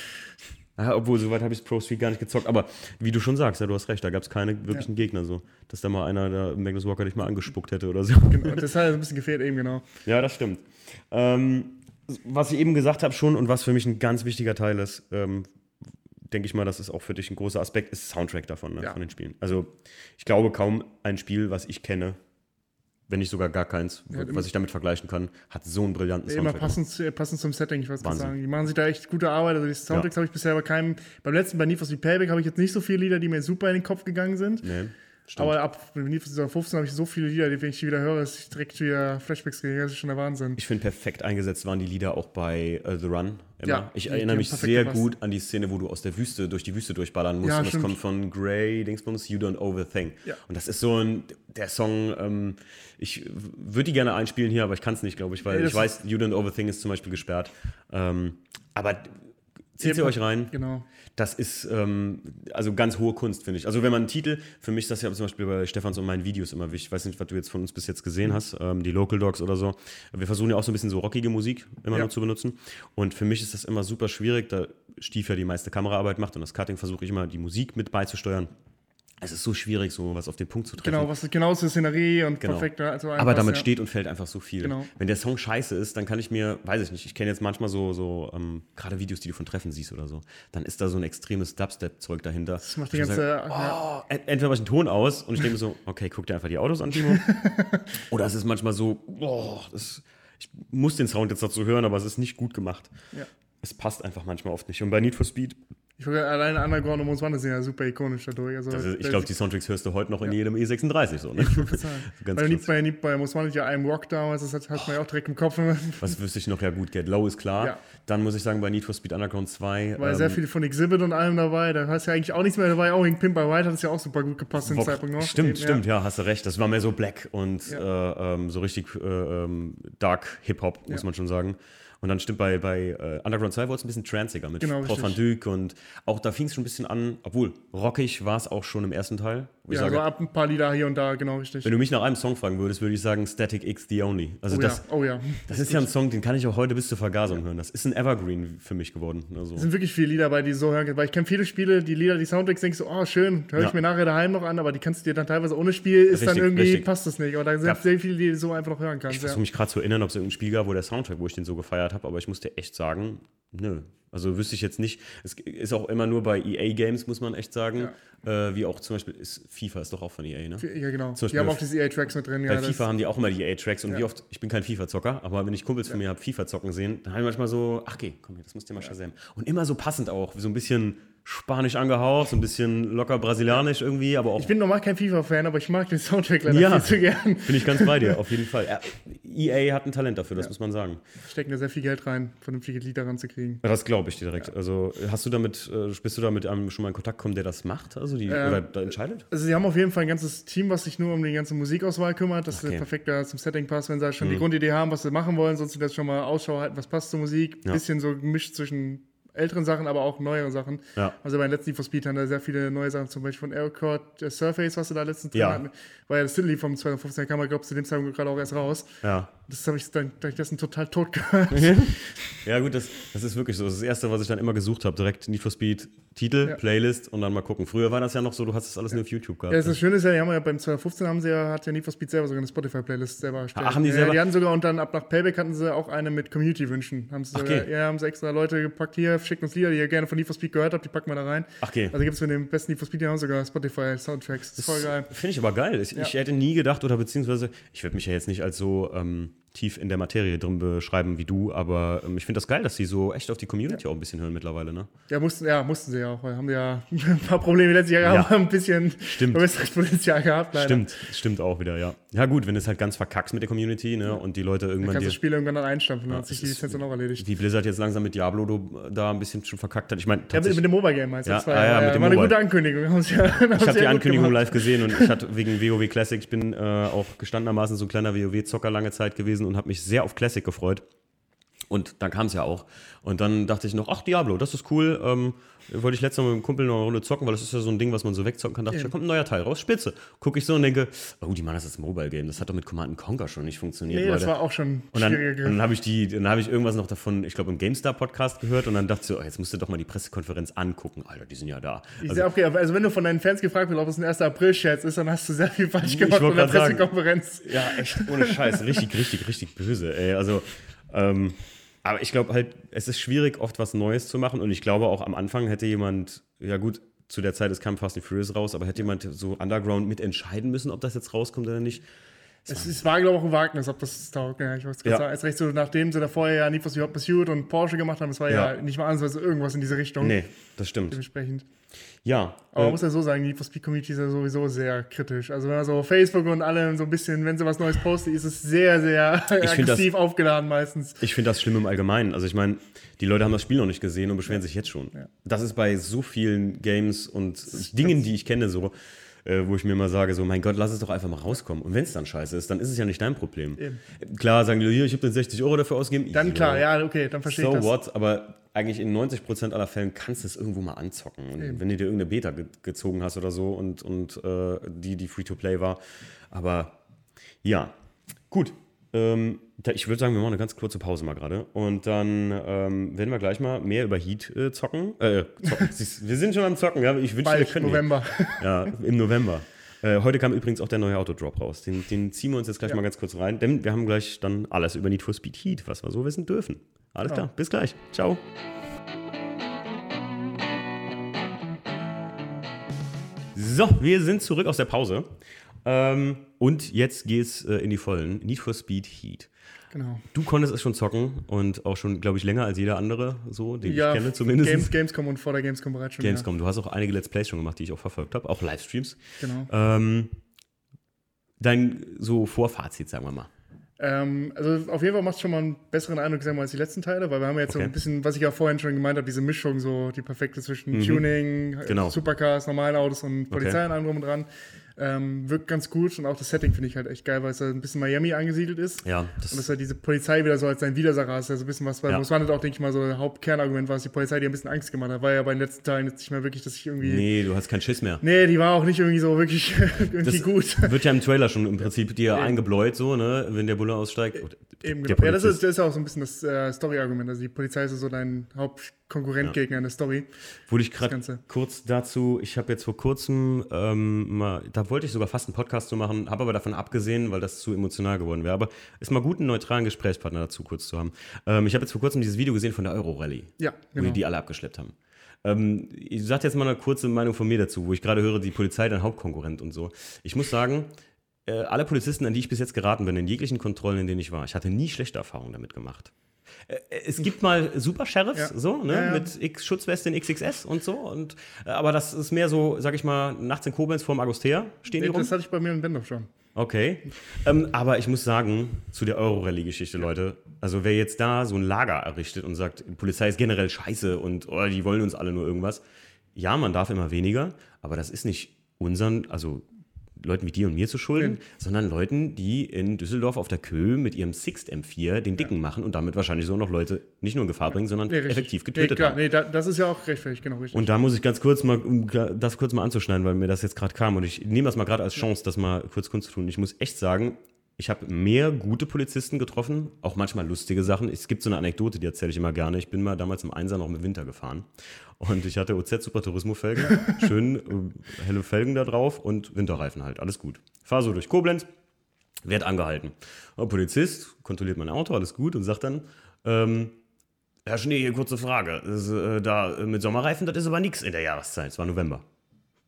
Ja, obwohl, soweit habe ich Pro Street gar nicht gezockt. Aber wie du schon sagst, ja, du hast recht, da gab es keine wirklichen ja. Gegner so. Dass da mal einer, der Magnus Walker dich mal angespuckt hätte oder so. Genau, das hat ein bisschen gefehlt eben, genau. Ja, das stimmt. Ähm, was ich eben gesagt habe schon und was für mich ein ganz wichtiger Teil ist, ähm, denke ich mal, das ist auch für dich ein großer Aspekt, ist Soundtrack davon, ne, ja. von den Spielen. Also ich glaube kaum ein Spiel, was ich kenne, wenn nicht sogar gar keins, ja, was ich damit vergleichen kann, hat so einen brillanten Soundtrack. Immer passend, passend zum Setting, ich weiß nicht sagen. Die machen sich da echt gute Arbeit. Also die Soundtracks ja. habe ich bisher bei keinem. Beim letzten bei Need for Speed Payback habe ich jetzt nicht so viele Lieder, die mir super in den Kopf gegangen sind. Nee. Stimmt. Aber ab Speed 15 habe ich so viele Lieder, die, wenn ich die wieder höre, dass ich direkt wieder Flashbacks kriege. Das ist schon der Wahnsinn. Ich finde, perfekt eingesetzt waren die Lieder auch bei uh, The Run. Immer. Ja, ich erinnere mich sehr gepasst. gut an die Szene, wo du aus der Wüste, durch die Wüste durchballern musst. Ja, und das stimmt. kommt von Gray, Dingsbums, You Don't Overthink. Ja. Und das ist so ein, der Song, ähm, ich würde die gerne einspielen hier, aber ich kann es nicht, glaube ich, weil ich weiß, You Don't Overthink ist zum Beispiel gesperrt. Ähm, aber zieht sie euch rein. Genau das ist ähm, also ganz hohe Kunst, finde ich. Also wenn man einen Titel, für mich ist das ja zum Beispiel bei Stefans und meinen Videos immer wichtig. Ich weiß nicht, was du jetzt von uns bis jetzt gesehen mhm. hast, ähm, die Local Dogs oder so. Wir versuchen ja auch so ein bisschen so rockige Musik immer ja. noch zu benutzen. Und für mich ist das immer super schwierig, da Stief ja die meiste Kameraarbeit macht und das Cutting versuche ich immer, die Musik mit beizusteuern es ist so schwierig, so was auf den Punkt zu treffen. Genau, was genau zur Szenerie und genau. perfekt. Also Aber damit ja. steht und fällt einfach so viel. Genau. Wenn der Song scheiße ist, dann kann ich mir, weiß ich nicht, ich kenne jetzt manchmal so, so ähm, gerade Videos, die du von Treffen siehst oder so, dann ist da so ein extremes Dubstep-Zeug dahinter. Das macht die ganze. Sage, oh, ja. Entweder mache ich einen Ton aus und ich denke mir so, okay, guck dir einfach die Autos an, Timo. oder es ist manchmal so, oh, das, ich muss den Sound jetzt dazu hören, aber es ist nicht gut gemacht. Ja. Es passt einfach manchmal oft nicht. Und bei Need for Speed ich würde alleine Underground und Most Wanted sind ja super ikonisch dadurch. Also, ist, ich glaube, die Soundtracks hörst du heute noch in ja. jedem E36 so, ne? Ich würde sagen. so Weil bei, bei, bei Most Wanted ja einem Rock damals, das hat, hat man ja auch direkt im Kopf. Was wüsste ich noch? Ja gut, Get Low ist klar. Ja. Dann muss ich sagen, bei Need for Speed Underground 2. War ähm, sehr viel von Exhibit und allem dabei. Da hast du ja eigentlich auch nichts mehr dabei. Auch in Pimp by White hat es ja auch super gut gepasst im Zeitpunkt noch. Stimmt, Den, stimmt, ja. ja. hast du recht. Das war mehr so Black und ja. äh, ähm, so richtig äh, ähm, Dark Hip-Hop, muss man schon sagen. Und dann stimmt bei, bei äh, Underground 2 wurde es ein bisschen tranziger mit genau, Paul van Dyk und auch da fing es schon ein bisschen an, obwohl rockig war es auch schon im ersten Teil. Ja, sage, so ab ein paar Lieder hier und da, genau richtig. Wenn du mich nach einem Song fragen würdest, würde ich sagen Static X The Only. Also oh, das, ja. Oh ja. Das ist ja ein Song, den kann ich auch heute bis zur Vergasung hören. Das ist ein Evergreen für mich geworden. Also. Es sind wirklich viele Lieder bei, die so hören, weil ich kenne viele Spiele, die Lieder, die Soundtracks, denkst du, oh schön, höre ich ja. mir nachher daheim noch an, aber die kannst du dir dann teilweise ohne Spiel, ist richtig, dann irgendwie, richtig. passt das nicht. Oder da sind ja. sehr viele, die du so einfach noch hören kannst. Ich versuche mich gerade zu erinnern, ob es irgendein Spiel gab, wo der Soundtrack, wo ich den so gefeiert habe, aber ich musste echt sagen, nö. Also wüsste ich jetzt nicht. Es ist auch immer nur bei EA-Games, muss man echt sagen. Ja. Äh, wie auch zum Beispiel ist FIFA ist doch auch von EA, ne? Ja, genau. die haben auch diese EA-Tracks mit drin. Bei ja, FIFA haben die auch immer die EA-Tracks. Und ja. wie oft, ich bin kein FIFA-Zocker, aber wenn ich Kumpels von mir habe FIFA zocken sehen, dann habe ich manchmal so, ach okay, komm hier, das musst du dir mal ja. Und immer so passend auch, so ein bisschen Spanisch angehaucht, so ein bisschen locker brasilianisch irgendwie, aber auch. Ich bin normal kein FIFA-Fan, aber ich mag den Soundtrack leider ja, viel zu gern. Bin ich ganz bei dir, auf jeden Fall. EA hat ein Talent dafür, das ja. muss man sagen. Stecken da sehr viel Geld rein, vernünftige Lieder ranzukriegen. Das glaube ich dir direkt. Ja. Also hast du damit, äh, bist du da mit einem schon mal in Kontakt gekommen, der das macht, also die, äh, oder da entscheidet? Also sie haben auf jeden Fall ein ganzes Team, was sich nur um die ganze Musikauswahl kümmert, dass okay. perfekt da zum Setting passt, wenn sie schon mhm. die Grundidee haben, was sie machen wollen, sonst sie das schon mal Ausschau halten, was passt zur Musik. Bisschen so gemischt zwischen älteren Sachen, aber auch neuere Sachen. Ja. Also bei den letzten Need for Speed haben da sehr viele neue Sachen, zum Beispiel von Aircord äh, Surface, was du da letztens ja. hatten. War ja das Titel vom 2015, kam, glaube ich, zu dem Zeitpunkt gerade auch erst raus. Ja. Das habe ich dann dessen total tot gehört. ja, gut, das, das ist wirklich so. Das, ist das Erste, was ich dann immer gesucht habe, direkt Need for Speed Titel, ja. Playlist und dann mal gucken. Früher war das ja noch so, du hast das alles ja. nur auf YouTube gehabt. Ja, das, Schöne ist ja, die haben ja beim 2015 haben sie ja, hat ja Need for Speed selber sogar eine Spotify-Playlist selber erstellt. Ach, haben die selber? Die hatten sogar und dann ab nach Payback hatten sie auch eine mit Community-Wünschen. Haben sie okay. ja, haben sie extra Leute gepackt, hier, schickt uns Lieder, die ihr gerne von Need for Speed gehört habt, die packen wir da rein. Ach, okay. Also gibt es mit dem besten Need for Speed, die haben sogar Spotify-Soundtracks. Das ist voll geil. Finde ich aber geil. Ich, ich, hätte nie gedacht, oder beziehungsweise, ich würde mich ja jetzt nicht als so ähm, tief in der Materie drin beschreiben wie du, aber ähm, ich finde das geil, dass sie so echt auf die Community ja. auch ein bisschen hören mittlerweile, ne? Ja, mussten, ja, mussten sie ja auch, weil haben ja ein paar Probleme letztes Jahr ja. gehabt, ein bisschen stimmt. Potenzial gehabt. Leider. Stimmt, stimmt auch wieder, ja. Ja gut, wenn es halt ganz verkackst mit der Community, ne, und die Leute irgendwann dann kannst das Spiel irgendwann dann einstampfen, dann hat sich die Lizenz dann auch erledigt. Wie Blizzard jetzt langsam mit Diablo du, da ein bisschen schon verkackt hat. Ich meine, ja, mit, mit dem Mobile Game meinst du? Ja, das war, ah, ja, ja, mit dem war eine gute Ankündigung. ich habe die Ankündigung live gesehen und ich hatte wegen WoW Classic, ich bin äh, auch gestandenermaßen so ein kleiner WoW-Zocker lange Zeit gewesen und habe mich sehr auf Classic gefreut. Und dann kam es ja auch. Und dann dachte ich noch, ach Diablo, das ist cool. Ähm, wollte ich letztes Mal mit dem Kumpel noch eine Runde zocken, weil das ist ja so ein Ding, was man so wegzocken kann. Dachte ich, da kommt ein neuer Teil raus, spitze. Gucke ich so und denke, oh, die machen das ist Mobile Game. Das hat doch mit Command Conquer schon nicht funktioniert. Nee, Leute. das war auch schon und dann, Und dann habe ich die, dann habe ich irgendwas noch davon, ich glaube im GameStar Podcast gehört und dann dachte ich so, oh, jetzt musst du doch mal die Pressekonferenz angucken. Alter, die sind ja da. Also, okay, also wenn du von deinen Fans gefragt wirst, ob es ein 1. April-Scherz ist, dann hast du sehr viel falsch gemacht in der Pressekonferenz. Sagen, ja, echt ohne Scheiß, richtig, richtig, richtig böse. Ey. Also ähm, aber ich glaube halt, es ist schwierig, oft was Neues zu machen. Und ich glaube auch am Anfang hätte jemand, ja gut, zu der Zeit ist kam Fast and Furious raus, aber hätte jemand so Underground mitentscheiden müssen, ob das jetzt rauskommt oder nicht. Es, es war, glaube ich, auch ein Wagnis, ob das taugt. Ja, ich weiß ja. sagen. Erst recht so, nachdem sie da vorher ja Need for Speed Pursuit und Porsche gemacht haben, es war ja. ja nicht mal anders irgendwas in diese Richtung. Nee, das stimmt. Dementsprechend. Ja. Aber äh, man muss ja so sagen, die Speed Community ist ja sowieso sehr kritisch. Also wenn man so Facebook und alle so ein bisschen, wenn sie was Neues posten, ist es sehr, sehr aggressiv das, aufgeladen meistens. Ich finde das schlimm im Allgemeinen. Also ich meine, die Leute haben das Spiel noch nicht gesehen und beschweren sich jetzt schon. Ja. Das ist bei so vielen Games und Dingen, die ich kenne, so äh, wo ich mir mal sage, so mein Gott, lass es doch einfach mal rauskommen. Und wenn es dann scheiße ist, dann ist es ja nicht dein Problem. Eben. Klar, sagen die, hier, ich habe den 60 Euro dafür ausgegeben. Dann ja, klar, ja, okay, dann verstehe so ich das. So what, aber eigentlich in 90% aller Fällen kannst du es irgendwo mal anzocken. Und Eben. wenn du dir irgendeine Beta ge gezogen hast oder so und, und äh, die, die Free-to-Play war. Aber ja, gut. Ähm, ich würde sagen, wir machen eine ganz kurze Pause mal gerade. Und dann ähm, werden wir gleich mal mehr über Heat äh, zocken. Äh, zocken. wir sind schon am Zocken, ja. Ich wünsche, wir können. November. Ja, im November. Äh, heute kam übrigens auch der neue Autodrop raus. Den, den ziehen wir uns jetzt gleich ja. mal ganz kurz rein, denn wir haben gleich dann alles über Need for Speed Heat, was wir so wissen dürfen. Alles ja. klar, bis gleich. Ciao. So, wir sind zurück aus der Pause. Ähm, und jetzt geht's äh, in die Vollen. Need for Speed Heat. Genau. Du konntest es schon zocken und auch schon, glaube ich, länger als jeder andere, so, den ja, ich kenne zumindest. Games, Gamescom und vor der Gamescom bereits schon. Gamescom, ja. du hast auch einige Let's Plays schon gemacht, die ich auch verfolgt habe, auch Livestreams. Genau. Ähm, dein so Vorfazit, sagen wir mal. Ähm, also auf jeden Fall macht es schon mal einen besseren Eindruck sagen wir, als die letzten Teile, weil wir haben jetzt okay. so ein bisschen, was ich ja vorhin schon gemeint habe, diese Mischung, so die perfekte zwischen mhm. Tuning, genau. Supercars, normalen Autos und Polizei okay. und allem drum und dran. Ähm, wirkt ganz gut und auch das Setting finde ich halt echt geil, weil es halt ein bisschen Miami angesiedelt ist. Ja. Das und dass halt diese Polizei wieder so als sein Widersacher ist, also ein bisschen was, weil ja. das war halt auch, denke ich mal, so ein Hauptkernargument war, dass die Polizei die ein bisschen Angst gemacht hat. War ja bei den letzten Teilen jetzt nicht mehr wirklich, dass ich irgendwie. Nee, du hast keinen Schiss mehr. Nee, die war auch nicht irgendwie so wirklich irgendwie das gut. Wird ja im Trailer schon im Prinzip dir eingebläut, so, ne, wenn der Bulle aussteigt. Eben, genau. Ja, das ist, das ist auch so ein bisschen das äh, Story-Argument. Also die Polizei ist so dein Hauptkonkurrentgegner ja. in der Story. Wurde ich gerade kurz dazu, ich habe jetzt vor kurzem ähm, mal, da wollte ich sogar fast einen Podcast zu machen, habe aber davon abgesehen, weil das zu emotional geworden wäre. Aber ist mal gut, einen neutralen Gesprächspartner dazu kurz zu haben. Ähm, ich habe jetzt vor kurzem dieses Video gesehen von der Euro-Rallye, ja, genau. wo die die alle abgeschleppt haben. Ähm, ich sage jetzt mal eine kurze Meinung von mir dazu, wo ich gerade höre, die Polizei dein Hauptkonkurrent und so. Ich muss sagen, äh, alle Polizisten, an die ich bis jetzt geraten bin, in jeglichen Kontrollen, in denen ich war, ich hatte nie schlechte Erfahrungen damit gemacht. Äh, es gibt mal Super Sheriffs, ja. so, ne, ja, ja. mit X Schutzweste in XXS und so. Und, äh, aber das ist mehr so, sag ich mal, nachts in Koblenz vorm Agostea stehen nee, die rum. Das hatte ich bei mir in Bendorf schon. Okay. Ähm, aber ich muss sagen, zu der Euro-Rallye-Geschichte, Leute, also wer jetzt da so ein Lager errichtet und sagt, die Polizei ist generell scheiße und oh, die wollen uns alle nur irgendwas. Ja, man darf immer weniger, aber das ist nicht unseren, also Leuten wie dir und mir zu schulden, ja. sondern Leuten, die in Düsseldorf auf der Kö mit ihrem Sixt M4 den Dicken ja. machen und damit wahrscheinlich so noch Leute nicht nur in Gefahr bringen, sondern nee, effektiv getötet nee, klar, haben. Nee, da, das ist ja auch rechtfertigt, genau richtig. Und da muss ich ganz kurz mal, um das kurz mal anzuschneiden, weil mir das jetzt gerade kam und ich nehme das mal gerade als Chance, das mal kurz kundzutun. Ich muss echt sagen, ich habe mehr gute Polizisten getroffen, auch manchmal lustige Sachen. Es gibt so eine Anekdote, die erzähle ich immer gerne. Ich bin mal damals im Einser noch mit Winter gefahren und ich hatte OZ Super Turismo Felgen, schön äh, helle Felgen da drauf und Winterreifen halt, alles gut. Fahr so durch Koblenz, werd angehalten. Der Polizist kontrolliert mein Auto, alles gut und sagt dann, ähm, Herr Schnee, hier kurze Frage. Das, äh, da mit Sommerreifen, das ist aber nichts in der Jahreszeit. Es war November.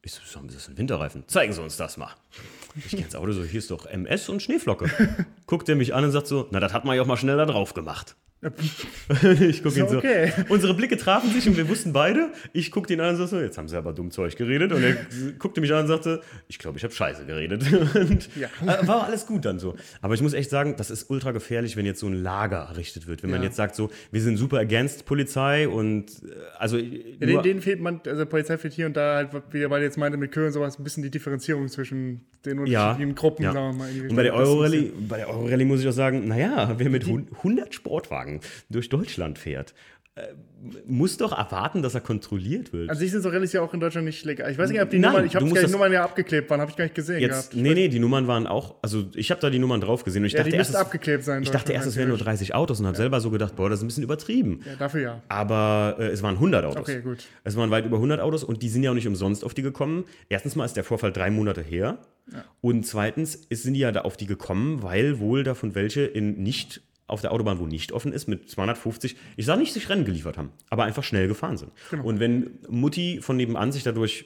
Ich so, das sind Winterreifen. Zeigen Sie uns das mal. Ich kenne das Auto so, hier ist doch MS und Schneeflocke. Guckt er mich an und sagt so, na, das hat man ja auch mal schneller drauf gemacht. ich gucke ihn so. Okay. Unsere Blicke trafen sich und wir wussten beide. Ich guckte ihn an und sagte so, jetzt haben sie aber dumm Zeug geredet. Und er guckte mich an und sagte, ich glaube, ich habe Scheiße geredet. Und ja. Äh, war alles gut dann so. Aber ich muss echt sagen, das ist ultra gefährlich, wenn jetzt so ein Lager errichtet wird. Wenn ja. man jetzt sagt so, wir sind super against Polizei und äh, also. Ja, denen, denen, fehlt man, also Polizei fehlt hier und da halt, wie weil jetzt meinte mit Köln und sowas, ein bisschen die Differenzierung zwischen den unterschiedlichen ja. Gruppen, sagen wir mal. Und bei der Euro-Rallye, bei der muss ich auch sagen, naja, wer mit 100 Sportwagen durch Deutschland fährt, äh, muss doch erwarten, dass er kontrolliert wird. Also, sich sind so Rallyes ja auch in Deutschland nicht legal. Ich weiß nicht, ob die Nein, Nummern, ich habe die Nummern ja abgeklebt waren, habe ich gar nicht gesehen. Jetzt, nee, nee, die Nummern waren auch, also ich habe da die Nummern drauf gesehen und ich ja, dachte die erst, abgeklebt sein. Ich dachte erst, es wären nur 30 Autos und habe ja. selber so gedacht, boah, das ist ein bisschen übertrieben. Ja, dafür ja. Aber äh, es waren 100 Autos. Okay, gut. Es waren weit über 100 Autos und die sind ja auch nicht umsonst auf die gekommen. Erstens mal ist der Vorfall drei Monate her. Ja. Und zweitens sind die ja da auf die gekommen, weil wohl davon welche in nicht auf der Autobahn, wo nicht offen ist, mit 250, ich sage nicht, sich Rennen geliefert haben, aber einfach schnell gefahren sind. Genau. Und wenn Mutti von nebenan sich dadurch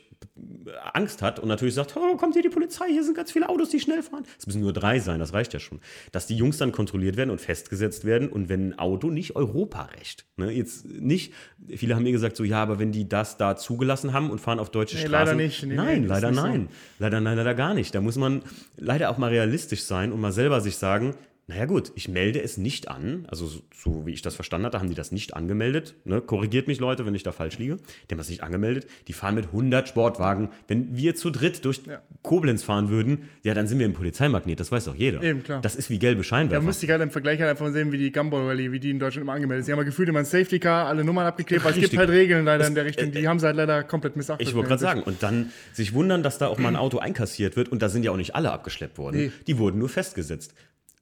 Angst hat und natürlich sagt, oh, kommt hier die Polizei, hier sind ganz viele Autos, die schnell fahren. Es müssen nur drei sein, das reicht ja schon. Dass die Jungs dann kontrolliert werden und festgesetzt werden und wenn ein Auto nicht Europarecht, ne, jetzt nicht, viele haben mir gesagt so, ja, aber wenn die das da zugelassen haben und fahren auf deutsche nee, Straßen. Leider nicht. Nee, nein, nee, leider nein. So. Leider nein, leider gar nicht. Da muss man leider auch mal realistisch sein und mal selber sich sagen, naja gut, ich melde es nicht an. Also so, so, wie ich das verstanden hatte, haben die das nicht angemeldet. Ne? Korrigiert mich Leute, wenn ich da falsch liege. Die haben das nicht angemeldet. Die fahren mit 100 Sportwagen. Wenn wir zu dritt durch ja. Koblenz fahren würden, ja, dann sind wir im Polizeimagnet. Das weiß doch jeder. Eben, klar. Das ist wie gelbe Scheinwerfer. Da müsste ich halt im Vergleich halt einfach sehen, wie die Gumball Rally, wie die in Deutschland immer angemeldet sind. Die haben gefühlt immer ein Safety Car, alle Nummern abgeklebt, weil es gibt halt Regeln leider in der Richtung. Die äh, haben sie halt leider komplett missachtet. Ich wollte gerade sagen. Und dann sich wundern, dass da auch mal ein Auto einkassiert wird. Und da sind ja auch nicht alle abgeschleppt worden. Nee. Die wurden nur festgesetzt.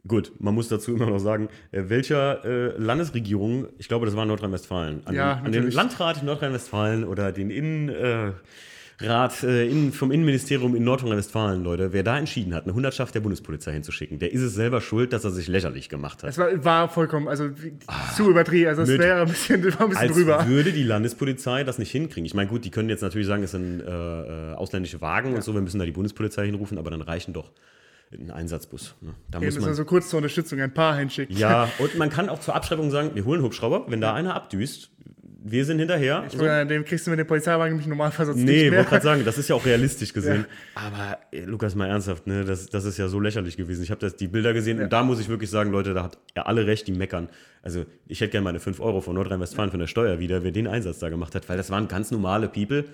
Gut, man muss dazu immer noch sagen, äh, welcher äh, Landesregierung, ich glaube, das war Nordrhein-Westfalen, an, ja, den, an den Landrat Nordrhein-Westfalen oder den Innenrat äh, in, vom Innenministerium in Nordrhein-Westfalen, Leute, wer da entschieden hat, eine Hundertschaft der Bundespolizei hinzuschicken, der ist es selber schuld, dass er sich lächerlich gemacht hat. Es war, war vollkommen, also ah, zu übertrieben, also es wäre ein bisschen, war ein bisschen als drüber. würde die Landespolizei das nicht hinkriegen. Ich meine, gut, die können jetzt natürlich sagen, es sind äh, äh ausländische Wagen ja. und so, wir müssen da die Bundespolizei hinrufen, aber dann reichen doch ein Einsatzbus. Ne? Da muss man also kurz zur Unterstützung ein paar hinschicken. Ja, und man kann auch zur Abschreibung sagen, wir holen Hubschrauber, wenn da einer abdüst, wir sind hinterher. Ich so. dem kriegst du mit dem Polizeiwagen nämlich Normalfall sonst nee, wollte gerade sagen, das ist ja auch realistisch gesehen. Ja. Aber ey, Lukas, mal ernsthaft, ne, das, das ist ja so lächerlich gewesen. Ich habe die Bilder gesehen ja. und da muss ich wirklich sagen, Leute, da hat er alle recht, die meckern. Also ich hätte gerne meine 5 Euro von Nordrhein-Westfalen von der Steuer wieder, wer den Einsatz da gemacht hat, weil das waren ganz normale People,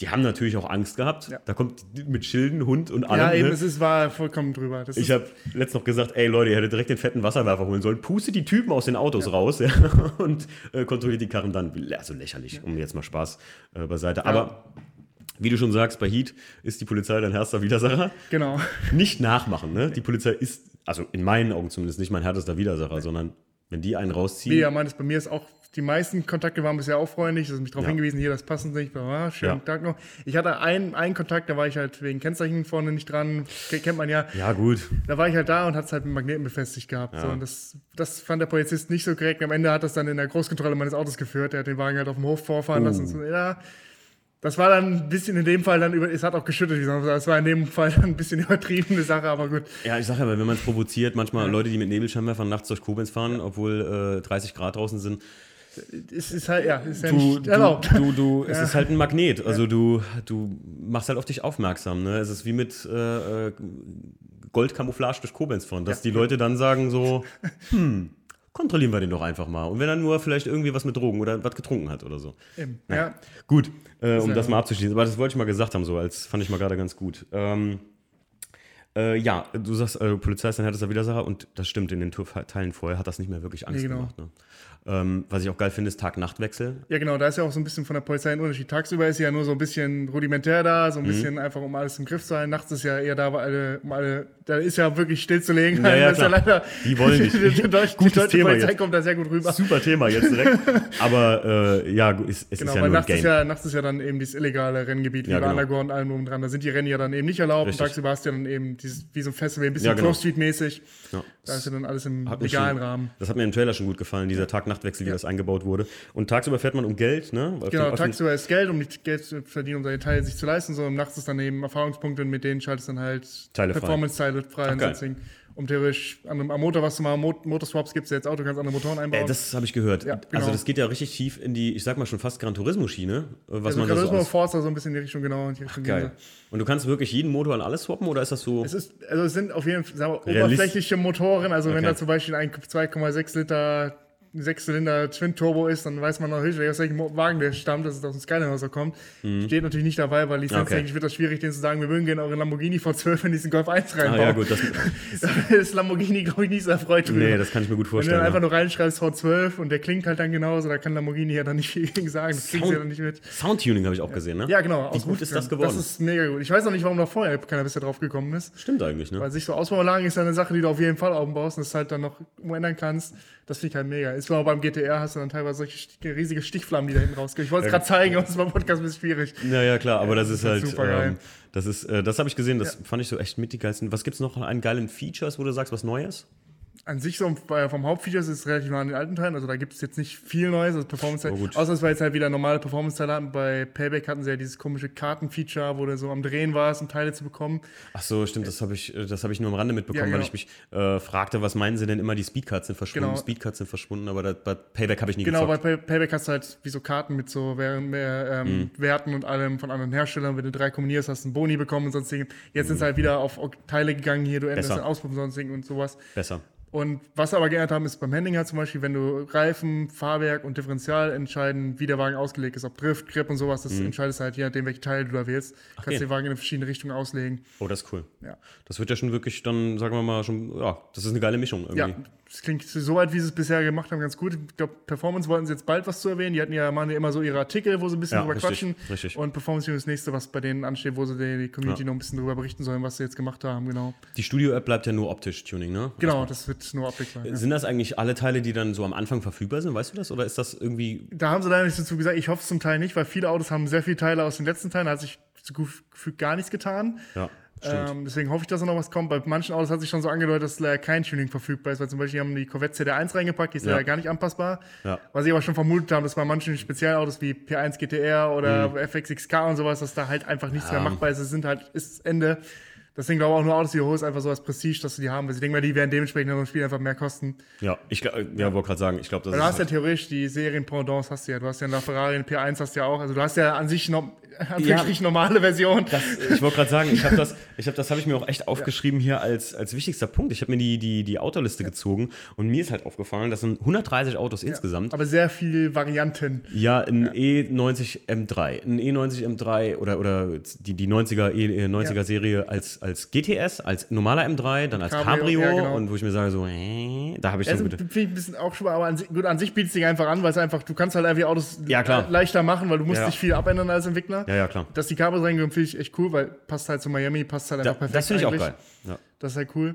die haben natürlich auch Angst gehabt. Ja. Da kommt mit Schilden, Hund und allem. Ja, eben, ne? es ist, war vollkommen drüber. Das ich habe letztens noch gesagt, ey Leute, ihr hättet direkt den fetten Wasserwerfer holen sollen. Pustet die Typen aus den Autos ja. raus ja, und äh, kontrolliert die Karren dann. Also lächerlich, um jetzt mal Spaß äh, beiseite. Aber wie du schon sagst, bei Heat ist die Polizei dein härtester Widersacher. Genau. Nicht nachmachen, ne? Die Polizei ist, also in meinen Augen zumindest, nicht mein härtester Widersacher, sondern wenn die einen rausziehen. Nee, ja, meines bei mir ist auch die meisten Kontakte waren bisher auch freundlich. Das ist mich darauf ja. hingewiesen, hier, das passt nicht. Ah, schönen ja. Tag noch. Ich hatte einen, einen Kontakt, da war ich halt wegen Kennzeichen vorne nicht dran. Kennt man ja. Ja, gut. Da war ich halt da und hat es halt mit Magneten befestigt gehabt. Ja. So, und das, das fand der Polizist nicht so korrekt. Am Ende hat das dann in der Großkontrolle meines Autos geführt. Der hat den Wagen halt auf dem Hof vorfahren uh. lassen. So, ja, das war dann ein bisschen in dem Fall dann über, es hat auch geschüttet, wie gesagt, es war in dem Fall dann ein bisschen übertriebene Sache, aber gut. Ja, ich sage ja, wenn man es provoziert, manchmal ja. Leute, die mit Nebelscheinwerfern nachts durch Koblenz fahren, ja. obwohl äh, 30 Grad draußen sind, es ist halt, ja, ist ja du, nicht erlaubt. Du, du. Es ist halt ein Magnet. Also du, du machst halt auf dich aufmerksam. Ne? Es ist wie mit äh, äh Goldkamouflage durch Koblenz fahren, dass die Leute dann sagen so, hm, kontrollieren wir den doch einfach mal. Und wenn er nur vielleicht irgendwie was mit Drogen oder was getrunken hat oder so. Eben. Ja. Gut, äh, um das mal abzuschließen. Aber das wollte ich mal gesagt haben, so als fand ich mal gerade ganz gut. Ähm, äh, ja, du sagst, äh, Polizei ist ein härtester Widersacher und das stimmt, in den Teilen vorher hat das nicht mehr wirklich Angst nee, genau. gemacht. Ne? Ähm, was ich auch geil finde, ist Tag-Nacht-Wechsel. Ja, genau, da ist ja auch so ein bisschen von der Polizei ein Unterschied. Tagsüber ist sie ja nur so ein bisschen rudimentär da, so ein mhm. bisschen einfach, um alles im Griff zu halten. Nachts ist ja eher da, alle, um alle, da ist ja wirklich stillzulegen. Ja, ja, leider, die wollen nicht. die, die, Deutsch, die deutsche Thema Polizei jetzt. kommt da sehr gut rüber. Super Thema jetzt direkt. Aber äh, ja, es, es genau, ist ja nur nachts ein Game. Ist ja, nachts ist ja dann eben dieses illegale Renngebiet, wie ja, genau. Underground und allem drum dran. Da sind die Rennen ja dann eben nicht erlaubt. Richtig. Und tagsüber hast du ja dann eben dieses, wie so ein Festival, ein bisschen ja, genau. Street-mäßig. Ja. Da ist ja dann alles im legalen schon, Rahmen. Das hat mir im Trailer schon gut gefallen, dieser Tag-Nacht-Wechsel, wie das eingebaut wurde. Und tagsüber fährt man um Geld, ne? Auf genau, tagsüber ist Geld, um nicht Geld zu verdienen, um seine Teile sich zu leisten. Und nachts ist dann eben Erfahrungspunkte und mit denen schaltest du dann halt Performance-Teile frei. Und so um theoretisch an, am Motor was zu machen. Mot Motorswaps gibt es ja jetzt Auto, kannst andere Motoren einbauen. Ey, das habe ich gehört. Ja, genau. Also das geht ja richtig tief in die, ich sag mal schon fast Gran Turismo-Schiene. Was also man Gran Turismo so Forza so ein bisschen in die Richtung, genau. Die Richtung Ach, geil. Und du kannst wirklich jeden Motor an alles swappen oder ist das so? Es ist, also es sind auf jeden Fall wir, oberflächliche Motoren. Also okay. wenn da zum Beispiel ein 2,6 Liter Sechszylinder Twin Turbo ist, dann weiß man noch aus welchem Wagen der stammt, dass es aus dem Skyline kommt. Mhm. Steht natürlich nicht dabei, weil lizenztechnisch okay. wird das schwierig, denen zu sagen, wir würden gerne eure Lamborghini V12 in diesen Golf 1 reinbauen. Ah, ja, gut, das, ist Lamborghini, glaube ich, nicht so erfreut drüber. Nee, das kann ich mir gut vorstellen. Wenn du dann einfach nur reinschreibst V12 und der klingt halt dann genauso, da kann Lamborghini ja dann nicht viel gegen sagen. Das kriegen sie ja dann nicht mit. Soundtuning habe ich auch gesehen, ne? Ja, genau. Wie gut ist das geworden? Das ist mega gut. Ich weiß auch nicht, warum noch vorher keiner bisher drauf gekommen ist. Stimmt eigentlich, ne? Weil sich so Ausbauanlagen ist ja eine Sache, die du auf jeden Fall aufbaust und das halt dann noch umändern kannst. Das finde ich halt mega. Ist auch beim GTR hast du dann teilweise solche riesige Stichflammen, die da hinten rausgehen. Ich wollte es gerade zeigen, aber es war Podcast ein bisschen schwierig. Ja, ja, klar, aber das ist halt. Super geil. Ähm, das ist, äh, das habe ich gesehen, das ja. fand ich so echt mit die geilsten. Was gibt es noch an geilen Features, wo du sagst, was Neues? An sich so vom Hauptfeature ist es relativ nah an den alten Teilen. Also da gibt es jetzt nicht viel Neues. Also Performance oh, außer es war jetzt halt wieder normale Performance-Teile hatten. Bei Payback hatten sie ja dieses komische Karten-Feature, wo du so am Drehen warst, um Teile zu bekommen. Ach so, stimmt. Das habe ich, das hab ich nur am Rande mitbekommen, ja, genau. weil ich mich äh, fragte, was meinen sie denn immer, die Speedcards sind verschwunden. Genau. Speedcards sind verschwunden, aber das, bei Payback habe ich nie Genau, gezockt. bei Payback hast du halt wie so Karten mit so ähm, mhm. Werten und allem von anderen Herstellern. Wenn du drei kombinierst, hast du einen Boni bekommen und sonst Jetzt mhm. sind sie halt wieder auf Teile gegangen hier, du änderst den Auspuff und sonst und sowas. Besser. Und was wir aber geändert haben, ist beim Handling halt zum Beispiel, wenn du Reifen, Fahrwerk und Differential entscheiden, wie der Wagen ausgelegt ist, ob Drift, Grip und sowas, das mhm. entscheidest halt je nachdem, welche Teile du da wählst. Ach, kannst okay. den Wagen in verschiedene Richtungen auslegen. Oh, das ist cool. Ja. Das wird ja schon wirklich dann, sagen wir mal, schon, ja, das ist eine geile Mischung irgendwie. Ja, das klingt so weit, wie sie es bisher gemacht haben, ganz gut. Ich glaube, Performance wollten sie jetzt bald was zu erwähnen. Die hatten ja, machen ja immer so ihre Artikel, wo sie ein bisschen ja, drüber richtig, quatschen. Richtig. Und Performance ist das nächste, was bei denen ansteht, wo sie die Community ja. noch ein bisschen drüber berichten sollen, was sie jetzt gemacht haben, genau. Die Studio-App bleibt ja nur optisch Tuning, ne? Genau, das wird nur Optik. Sind das eigentlich alle Teile, die dann so am Anfang verfügbar sind? Weißt du das? Oder ist das irgendwie. Da haben sie leider nichts dazu gesagt. Ich hoffe es zum Teil nicht, weil viele Autos haben sehr viele Teile aus den letzten Teilen. Da hat sich gefühlt gar nichts getan. Ja. Ähm, deswegen hoffe ich, dass da noch was kommt. Bei manchen Autos hat sich schon so angedeutet, dass leider kein Tuning verfügbar ist, weil zum Beispiel haben die Corvette CD1 reingepackt, die ist ja. leider gar nicht anpassbar. Ja. Was ich aber schon vermutet habe, dass bei manchen Spezialautos wie P1 GTR oder mhm. FXXK und sowas, dass da halt einfach nichts ja. mehr machbar ist. Es sind halt, ist Ende. Deswegen glaube ich auch nur Autos, die holst, einfach so als Prestige, dass du die haben. Weil ich denke mal, die werden dementsprechend in einem Spiel einfach mehr kosten. Ja, ich ja, ja. wollte gerade sagen, ich glaube, das Weil Du hast halt ja theoretisch die Serien Pendants, hast du ja. Du hast ja nach Ferrari, P1 hast du ja auch. Also du hast ja an sich noch, ja, normale Version. Das, ich wollte gerade sagen, ich habe das, ich hab, das habe ich mir auch echt aufgeschrieben hier als, als wichtigster Punkt. Ich habe mir die, die, die Autoliste gezogen und mir ist halt aufgefallen, das sind 130 Autos insgesamt. Aber sehr viele Varianten. Ja, ein E90 M3, ein E90 M3 oder, oder die, die 90er, e, 90er Serie als, als GTS, als normaler M3, dann als Cabrio, Cabrio genau. und wo ich mir sage so, äh, da habe ich also, Finde ich ein bisschen auch schon mal, aber an, gut, an sich bietet es sich einfach an, weil es einfach, du kannst halt einfach Autos ja, leichter machen, weil du musst ja. nicht viel abändern als Entwickler. Ja, ja, klar. Dass die Kabel reingekommen, finde ich echt cool, weil passt halt zu Miami, passt halt einfach da, perfekt. Das finde ich eigentlich. auch geil. Ja. Das ist halt cool.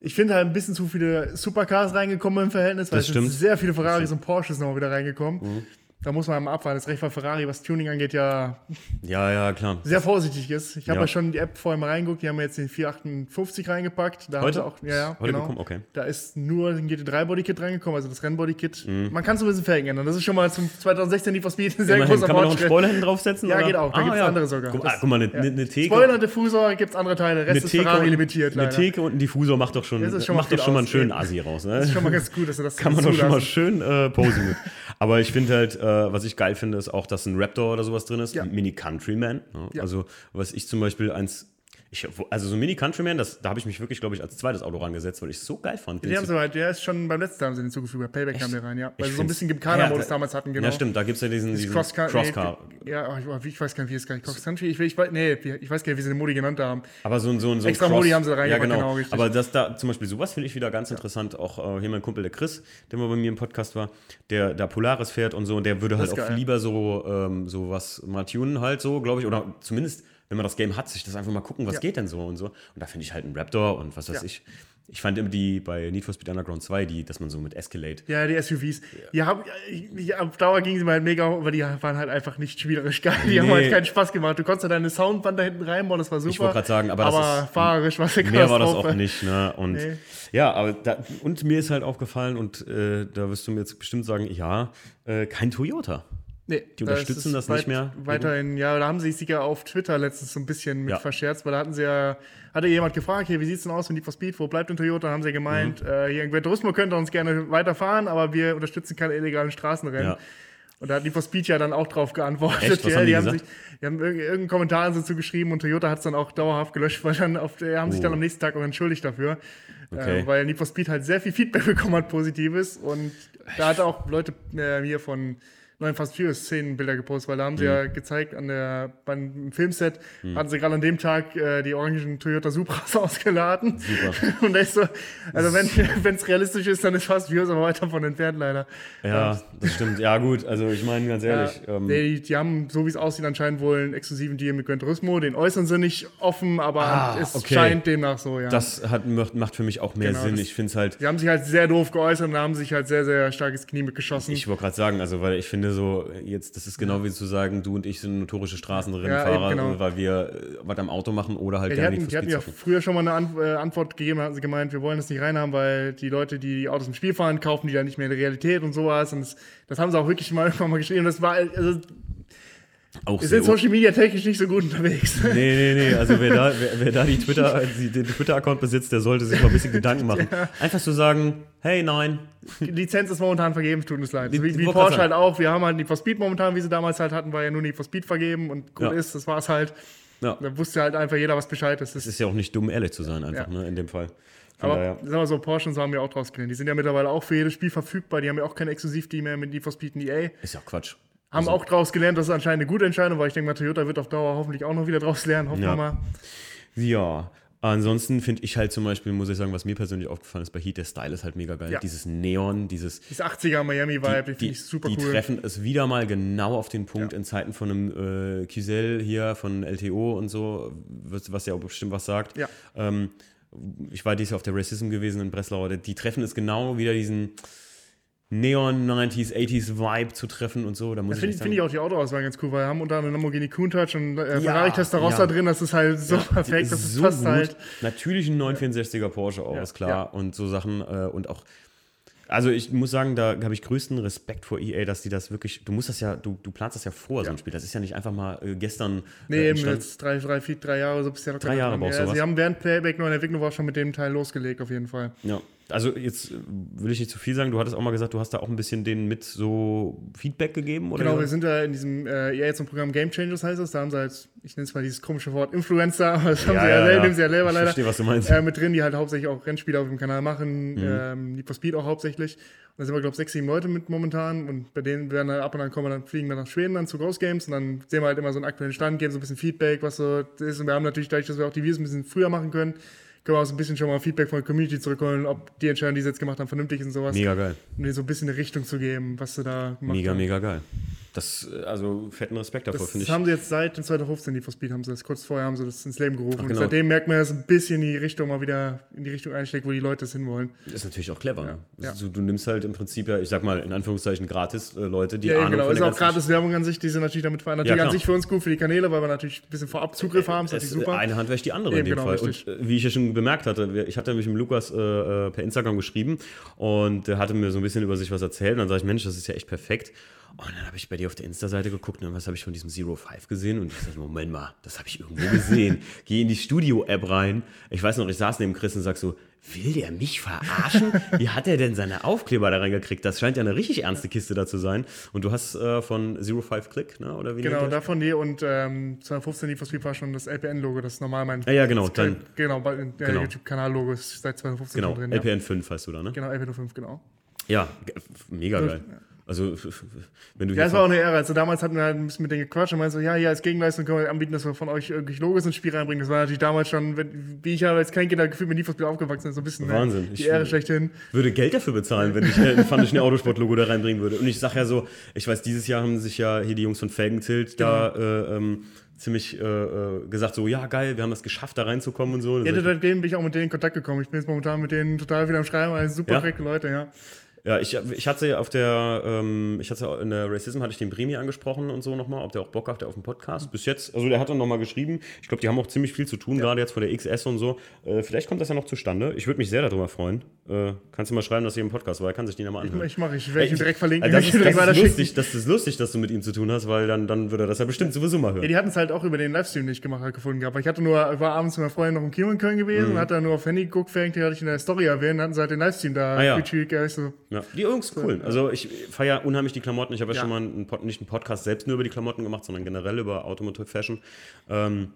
Ich finde halt ein bisschen zu viele Supercars reingekommen im Verhältnis, weil das es sind sehr viele Ferraris und Porsches noch wieder reingekommen. Mhm da muss man mal abwarten. Das ist recht, weil Ferrari, was Tuning angeht, ja, ja, ja klar. sehr vorsichtig ist. Ich habe ja. ja. schon die App vorher mal reingeguckt, die haben jetzt den 458 reingepackt. Da Heute? auch, ja, ja, Heute genau. Bekommen? Okay. Da ist nur ein GT3-Bodykit reingekommen, also das Rennbodykit. Mhm. Man kann so ein bisschen Felgen ändern. Das ist schon mal zum 2016 Need for Speed ein sehr Immerhin. großer Kann man noch einen Spoiler hinten draufsetzen? Ja, oder? geht auch. Da ah, gibt es ja. andere sogar. Guck, ah, guck mal, eine, ja. eine Theke. Spoiler, Diffusor, gibt es andere Teile. Rest ist Ferrari limitiert. Leider. Eine Theke und ein Diffusor macht doch schon, schon macht doch schon mal einen schönen Asi raus. Ne? Das ist schon mal ganz gut, dass du das Kann man doch schon mal schön äh, posen. Aber ich finde halt, was ich geil finde, ist auch, dass ein Raptor oder sowas drin ist, ja. Mini Countryman. Ja. Also, was ich zum Beispiel eins ich, also so ein Mini Countryman, das, da habe ich mich wirklich, glaube ich, als zweites Auto rangesetzt, weil ich es so geil fand. Die haben so halt, der ist schon beim letzten haben sie den zugefügt, bei Payback Echt? kam der rein, ja. Weil sie so ein bisschen Gymkhana-Modus ja, damals hatten, genau. Ja, stimmt, da gibt es ja diesen, diesen Crosscar. Crosscar. Nee, ja, ich, weiß gar nicht, wie es gar nicht Cross Country, ich, ich, nee, ich weiß gar nicht, wie sie den Modi genannt haben. Aber so ein, so ein, so Extra Cross, Modi haben sie da rein, ja, genau. genau richtig. Aber das da, zum Beispiel sowas finde ich wieder ganz interessant. Auch äh, hier mein Kumpel, der Chris, der mal bei mir im Podcast war, der da Polaris fährt und so, und der würde halt auch geil. lieber so, ähm, so was mal tunen halt so, glaube ich, oder zumindest wenn man das Game hat, sich das einfach mal gucken, was ja. geht denn so und so. Und da finde ich halt einen Raptor und was weiß ja. ich. Ich fand immer die bei Need for Speed Underground 2, die, dass man so mit Escalade. Ja, die SUVs. Ja. Haben, die, auf Dauer gingen sie mal halt mega, aber die waren halt einfach nicht spielerisch geil. Die nee. haben halt keinen Spaß gemacht. Du konntest ja deine Soundband da hinten reinbauen, das war super. Ich wollte gerade sagen, aber, aber das ist, fahrerisch war es Mehr war das auch nicht, ne? Und nee. ja, aber da, und mir ist halt aufgefallen, und äh, da wirst du mir jetzt bestimmt sagen, ja, äh, kein Toyota. Nee, die unterstützen das, das nicht mehr. Weiterhin, ja, da haben sie sich ja auf Twitter letztens so ein bisschen mit ja. verscherzt, weil da hatten sie ja, hatte jemand gefragt, hier, wie sieht es denn aus mit Need for Speed, wo bleibt denn Toyota? Da haben sie gemeint, mhm. äh, hier, Gran Turismo könnte uns gerne weiterfahren, aber wir unterstützen keine illegalen Straßenrennen. Ja. Und da hat Need for Speed ja dann auch drauf geantwortet. Echt? Was ja, haben die, die haben sich, die haben irgendeinen Kommentar dazu geschrieben und Toyota hat es dann auch dauerhaft gelöscht, weil dann auf, die haben oh. sich dann oh. am nächsten Tag auch entschuldigt dafür. Okay. Äh, weil Need for Speed halt sehr viel Feedback bekommen hat, positives. Und da hat auch Leute äh, hier von neuen Fast Furious Szenenbilder gepostet, weil da haben sie mhm. ja gezeigt an der beim Filmset mhm. hatten sie gerade an dem Tag äh, die orangen Toyota Supras ausgeladen. Super. Und echt so, also wenn es realistisch ist, dann ist Fast Furious aber weiter von entfernt leider. Ja, ähm, das stimmt. Ja gut, also ich meine ganz ehrlich. Ja, ähm, nee, die, die, haben so wie es aussieht anscheinend wohl einen exklusiven Deal mit Gran Turismo. Den äußern sie nicht offen, aber ah, es okay. scheint demnach so. Ja. Das hat, macht für mich auch mehr genau, Sinn. Das, ich finde es halt. Die haben sich halt sehr doof geäußert und haben sich halt sehr sehr starkes Knie mitgeschossen. Ich wollte gerade sagen, also weil ich finde finde so, jetzt, das ist genau wie zu sagen, du und ich sind notorische Straßenrennfahrer, ja, genau. weil wir äh, was am Auto machen oder halt ja, gerne nicht Die hatten ja früher schon mal eine Ant äh, Antwort gegeben, hatten sie gemeint, wir wollen das nicht reinhaben, weil die Leute, die, die Autos im Spiel fahren, kaufen die dann nicht mehr in der Realität und sowas. Und das, das haben sie auch wirklich mal irgendwann mal geschrieben. Das war, also, auch wir sind Social Media technisch nicht so gut unterwegs. Nee, nee, nee. Also wer da, wer, wer da die Twitter, den Twitter-Account besitzt, der sollte sich mal ein bisschen Gedanken machen. Ja. Einfach so sagen, hey, nein. Die Lizenz ist momentan vergeben, tut uns leid. Die, wie, wie Porsche halt auch. Wir haben halt Need for Speed momentan, wie sie damals halt hatten, war ja nur Need for Speed vergeben und gut ja. ist, das war es halt. Ja. Da wusste halt einfach jeder, was Bescheid ist. Es ist ja auch nicht dumm, ehrlich zu sein, einfach, ja. ne, in dem Fall. Von aber sagen wir so, Porsche haben wir auch draus gelernt. Die sind ja mittlerweile auch für jedes Spiel verfügbar. Die haben ja auch kein Exklusiv-Deal mehr mit Need for Speed und EA. Ist ja Quatsch. Haben also, auch daraus gelernt, das ist anscheinend eine gute Entscheidung, weil ich denke mal, Toyota wird auf Dauer hoffentlich auch noch wieder daraus lernen, hoffen ja. wir mal. Ja, Ansonsten finde ich halt zum Beispiel, muss ich sagen, was mir persönlich aufgefallen ist bei Heat, der Style ist halt mega geil. Ja. Dieses Neon, dieses. Dieses 80er Miami-Vibe, die, die finde ich super die cool. Die treffen es wieder mal genau auf den Punkt ja. in Zeiten von einem äh, Kisel hier, von LTO und so, was, was ja auch bestimmt was sagt. Ja. Ähm, ich war dieses Jahr auf der Racism gewesen in Breslau. Die treffen es genau wieder diesen Neon 90s, 80s Vibe zu treffen und so. Da muss ja, Finde ich auch die Autoauswahl ganz cool, weil wir haben unter anderem Lamborghini Countach und äh, Ferrari Testarossa ja. drin. Das ist halt so ja, perfekt, das ist so fast gut. halt. Natürlich ein 964er Porsche auch, ist klar. Und so Sachen äh, und auch. Also ich muss sagen, da habe ich größten Respekt vor EA, dass die das wirklich, du musst das ja, du, du planst das ja vor, so ein Spiel. Das ist ja nicht einfach mal äh, gestern. Nee, äh, eben jetzt drei, drei, vier, drei Jahre, so bisher Drei Jahre brauchst du. Sie haben während Playback nur in der Entwicklung war schon mit dem Teil losgelegt, auf jeden Fall. Ja. Also jetzt will ich nicht zu viel sagen, du hattest auch mal gesagt, du hast da auch ein bisschen denen mit so Feedback gegeben, oder? Genau, wir sind da in diesem, äh, ja, jetzt ein Programm Game Changers heißt es, da haben sie halt, ich nenne es mal dieses komische Wort Influencer, das haben ja, sie ja, ja, ja. nehmen sie ja selber leider. Ich verstehe, was du meinst. Äh, mit drin, die halt hauptsächlich auch Rennspiele auf dem Kanal machen, mhm. ähm, Need for Speed auch hauptsächlich. Und da sind wir, glaube ich, sechs, sieben Leute mit momentan und bei denen werden dann ab und an kommen, dann fliegen wir nach Schweden dann zu Ghost Games und dann sehen wir halt immer so einen aktuellen Stand, geben so ein bisschen Feedback, was so ist und wir haben natürlich dadurch, dass wir auch die Videos ein bisschen früher machen können, können wir auch so ein bisschen schon mal Feedback von der Community zurückholen, ob die Entscheidungen, die sie jetzt gemacht haben, vernünftig sind und sowas. Mega geil. Um dir so ein bisschen eine Richtung zu geben, was sie da gemacht mega, haben. Mega, mega geil. Das, also fetten Respekt davor, finde ich. Das haben sie jetzt seit 2015, die for Speed, haben sie das, kurz vorher haben sie das ins Leben gerufen. Ach, genau. Und seitdem merkt man, dass ein bisschen die Richtung mal wieder in die Richtung einschlägt, wo die Leute es hinwollen. Das ist natürlich auch clever. Ja. Ne? Also, du nimmst halt im Prinzip ja, ich sag mal, in Anführungszeichen gratis äh, Leute, die ja, Ahnung genau. ist auch gratis Werbung an sich, die sind natürlich damit verändert. Natürlich ja, an sich für uns gut für die Kanäle, weil wir natürlich ein bisschen vorab Zugriff haben, das ist natürlich super. Eine Hand wäscht die andere Eben, in dem genau, Fall. Richtig. Und äh, wie ich ja schon bemerkt hatte, ich hatte mich mit Lukas äh, äh, per Instagram geschrieben und der hatte mir so ein bisschen über sich was erzählt und dann sage ich, Mensch, das ist ja echt perfekt. Und dann habe ich bei dir auf der Insta-Seite geguckt und was habe ich von diesem Zero Five gesehen und ich dachte, Moment mal, das habe ich irgendwo gesehen. Gehe in die Studio-App rein. Ich weiß noch, ich saß neben Chris und sag so, will der mich verarschen? Wie hat er denn seine Aufkleber da reingekriegt? Das scheint ja eine richtig ernste Kiste da zu sein. Und du hast äh, von Zero Five Click, ne? Oder wie genau, davon die und ähm, 2015 Need for Speed war schon das LPN-Logo, das ist normal mein. Ja, ja genau. Dann, genau, bei, genau. YouTube-Kanal-Logo ist seit 2015 genau, drin. LPN 5 heißt du da, ne? Genau, LPN 5, genau. Ja, mega geil. Ja. Also, wenn du Ja, das war auch eine Ehre. Also, damals hatten wir halt ein bisschen mit denen gequatscht und meinten so, ja, hier als Gegenleistung können wir anbieten, dass wir von euch irgendwie Logos ins Spiel reinbringen. Das war natürlich damals schon, wie ich ja als kein Kind gefühlt mit Speed aufgewachsen bin, so ein bisschen ne, Wahnsinn. Ne, die ich Ehre schlechthin. würde Geld dafür bezahlen, wenn ich ein Fun Autosport-Logo da reinbringen würde. Und ich sag ja so, ich weiß, dieses Jahr haben sich ja hier die Jungs von Felgentilt genau. da äh, ähm, ziemlich äh, äh, gesagt, so, ja, geil, wir haben das geschafft, da reinzukommen und so. Ja, seitdem bin ich auch mit denen in Kontakt gekommen. Ich bin jetzt momentan mit denen total wieder am Schreiben, also super ja? Leute, ja. Ja, ich, ich hatte auf der, ähm, ich hatte in der Racism hatte ich den Bremi angesprochen und so nochmal, ob der auch Bock hat auf den Podcast. Bis jetzt, also der hat dann nochmal geschrieben. Ich glaube, die haben auch ziemlich viel zu tun, ja. gerade jetzt vor der XS und so. Äh, vielleicht kommt das ja noch zustande. Ich würde mich sehr darüber freuen. Äh, kannst du mal schreiben, dass ihr im Podcast war. Er kann sich den ja mal anhören. Ich, mache, ich werde ihn direkt verlinken. das, ist, das, ist lustig, das ist lustig, dass du mit ihm zu tun hast, weil dann, dann würde er das ja bestimmt sowieso mal hören. Ja, die hatten es halt auch über den Livestream nicht gemacht hat, gefunden gehabt. Ich hatte nur, war abends mit meiner Freundin noch im Kino in Köln gewesen mhm. und hatte dann nur auf Handy geguckt, die hatte ich in der Story erwähnt, hatten sie halt den Livestream da. Ah, ja. so. ja. Die Jungs, cool. Also ich feiere unheimlich die Klamotten. Ich habe ja, ja, schon mal einen, nicht einen Podcast selbst nur über die Klamotten gemacht, sondern generell über Automotive Fashion. Ähm,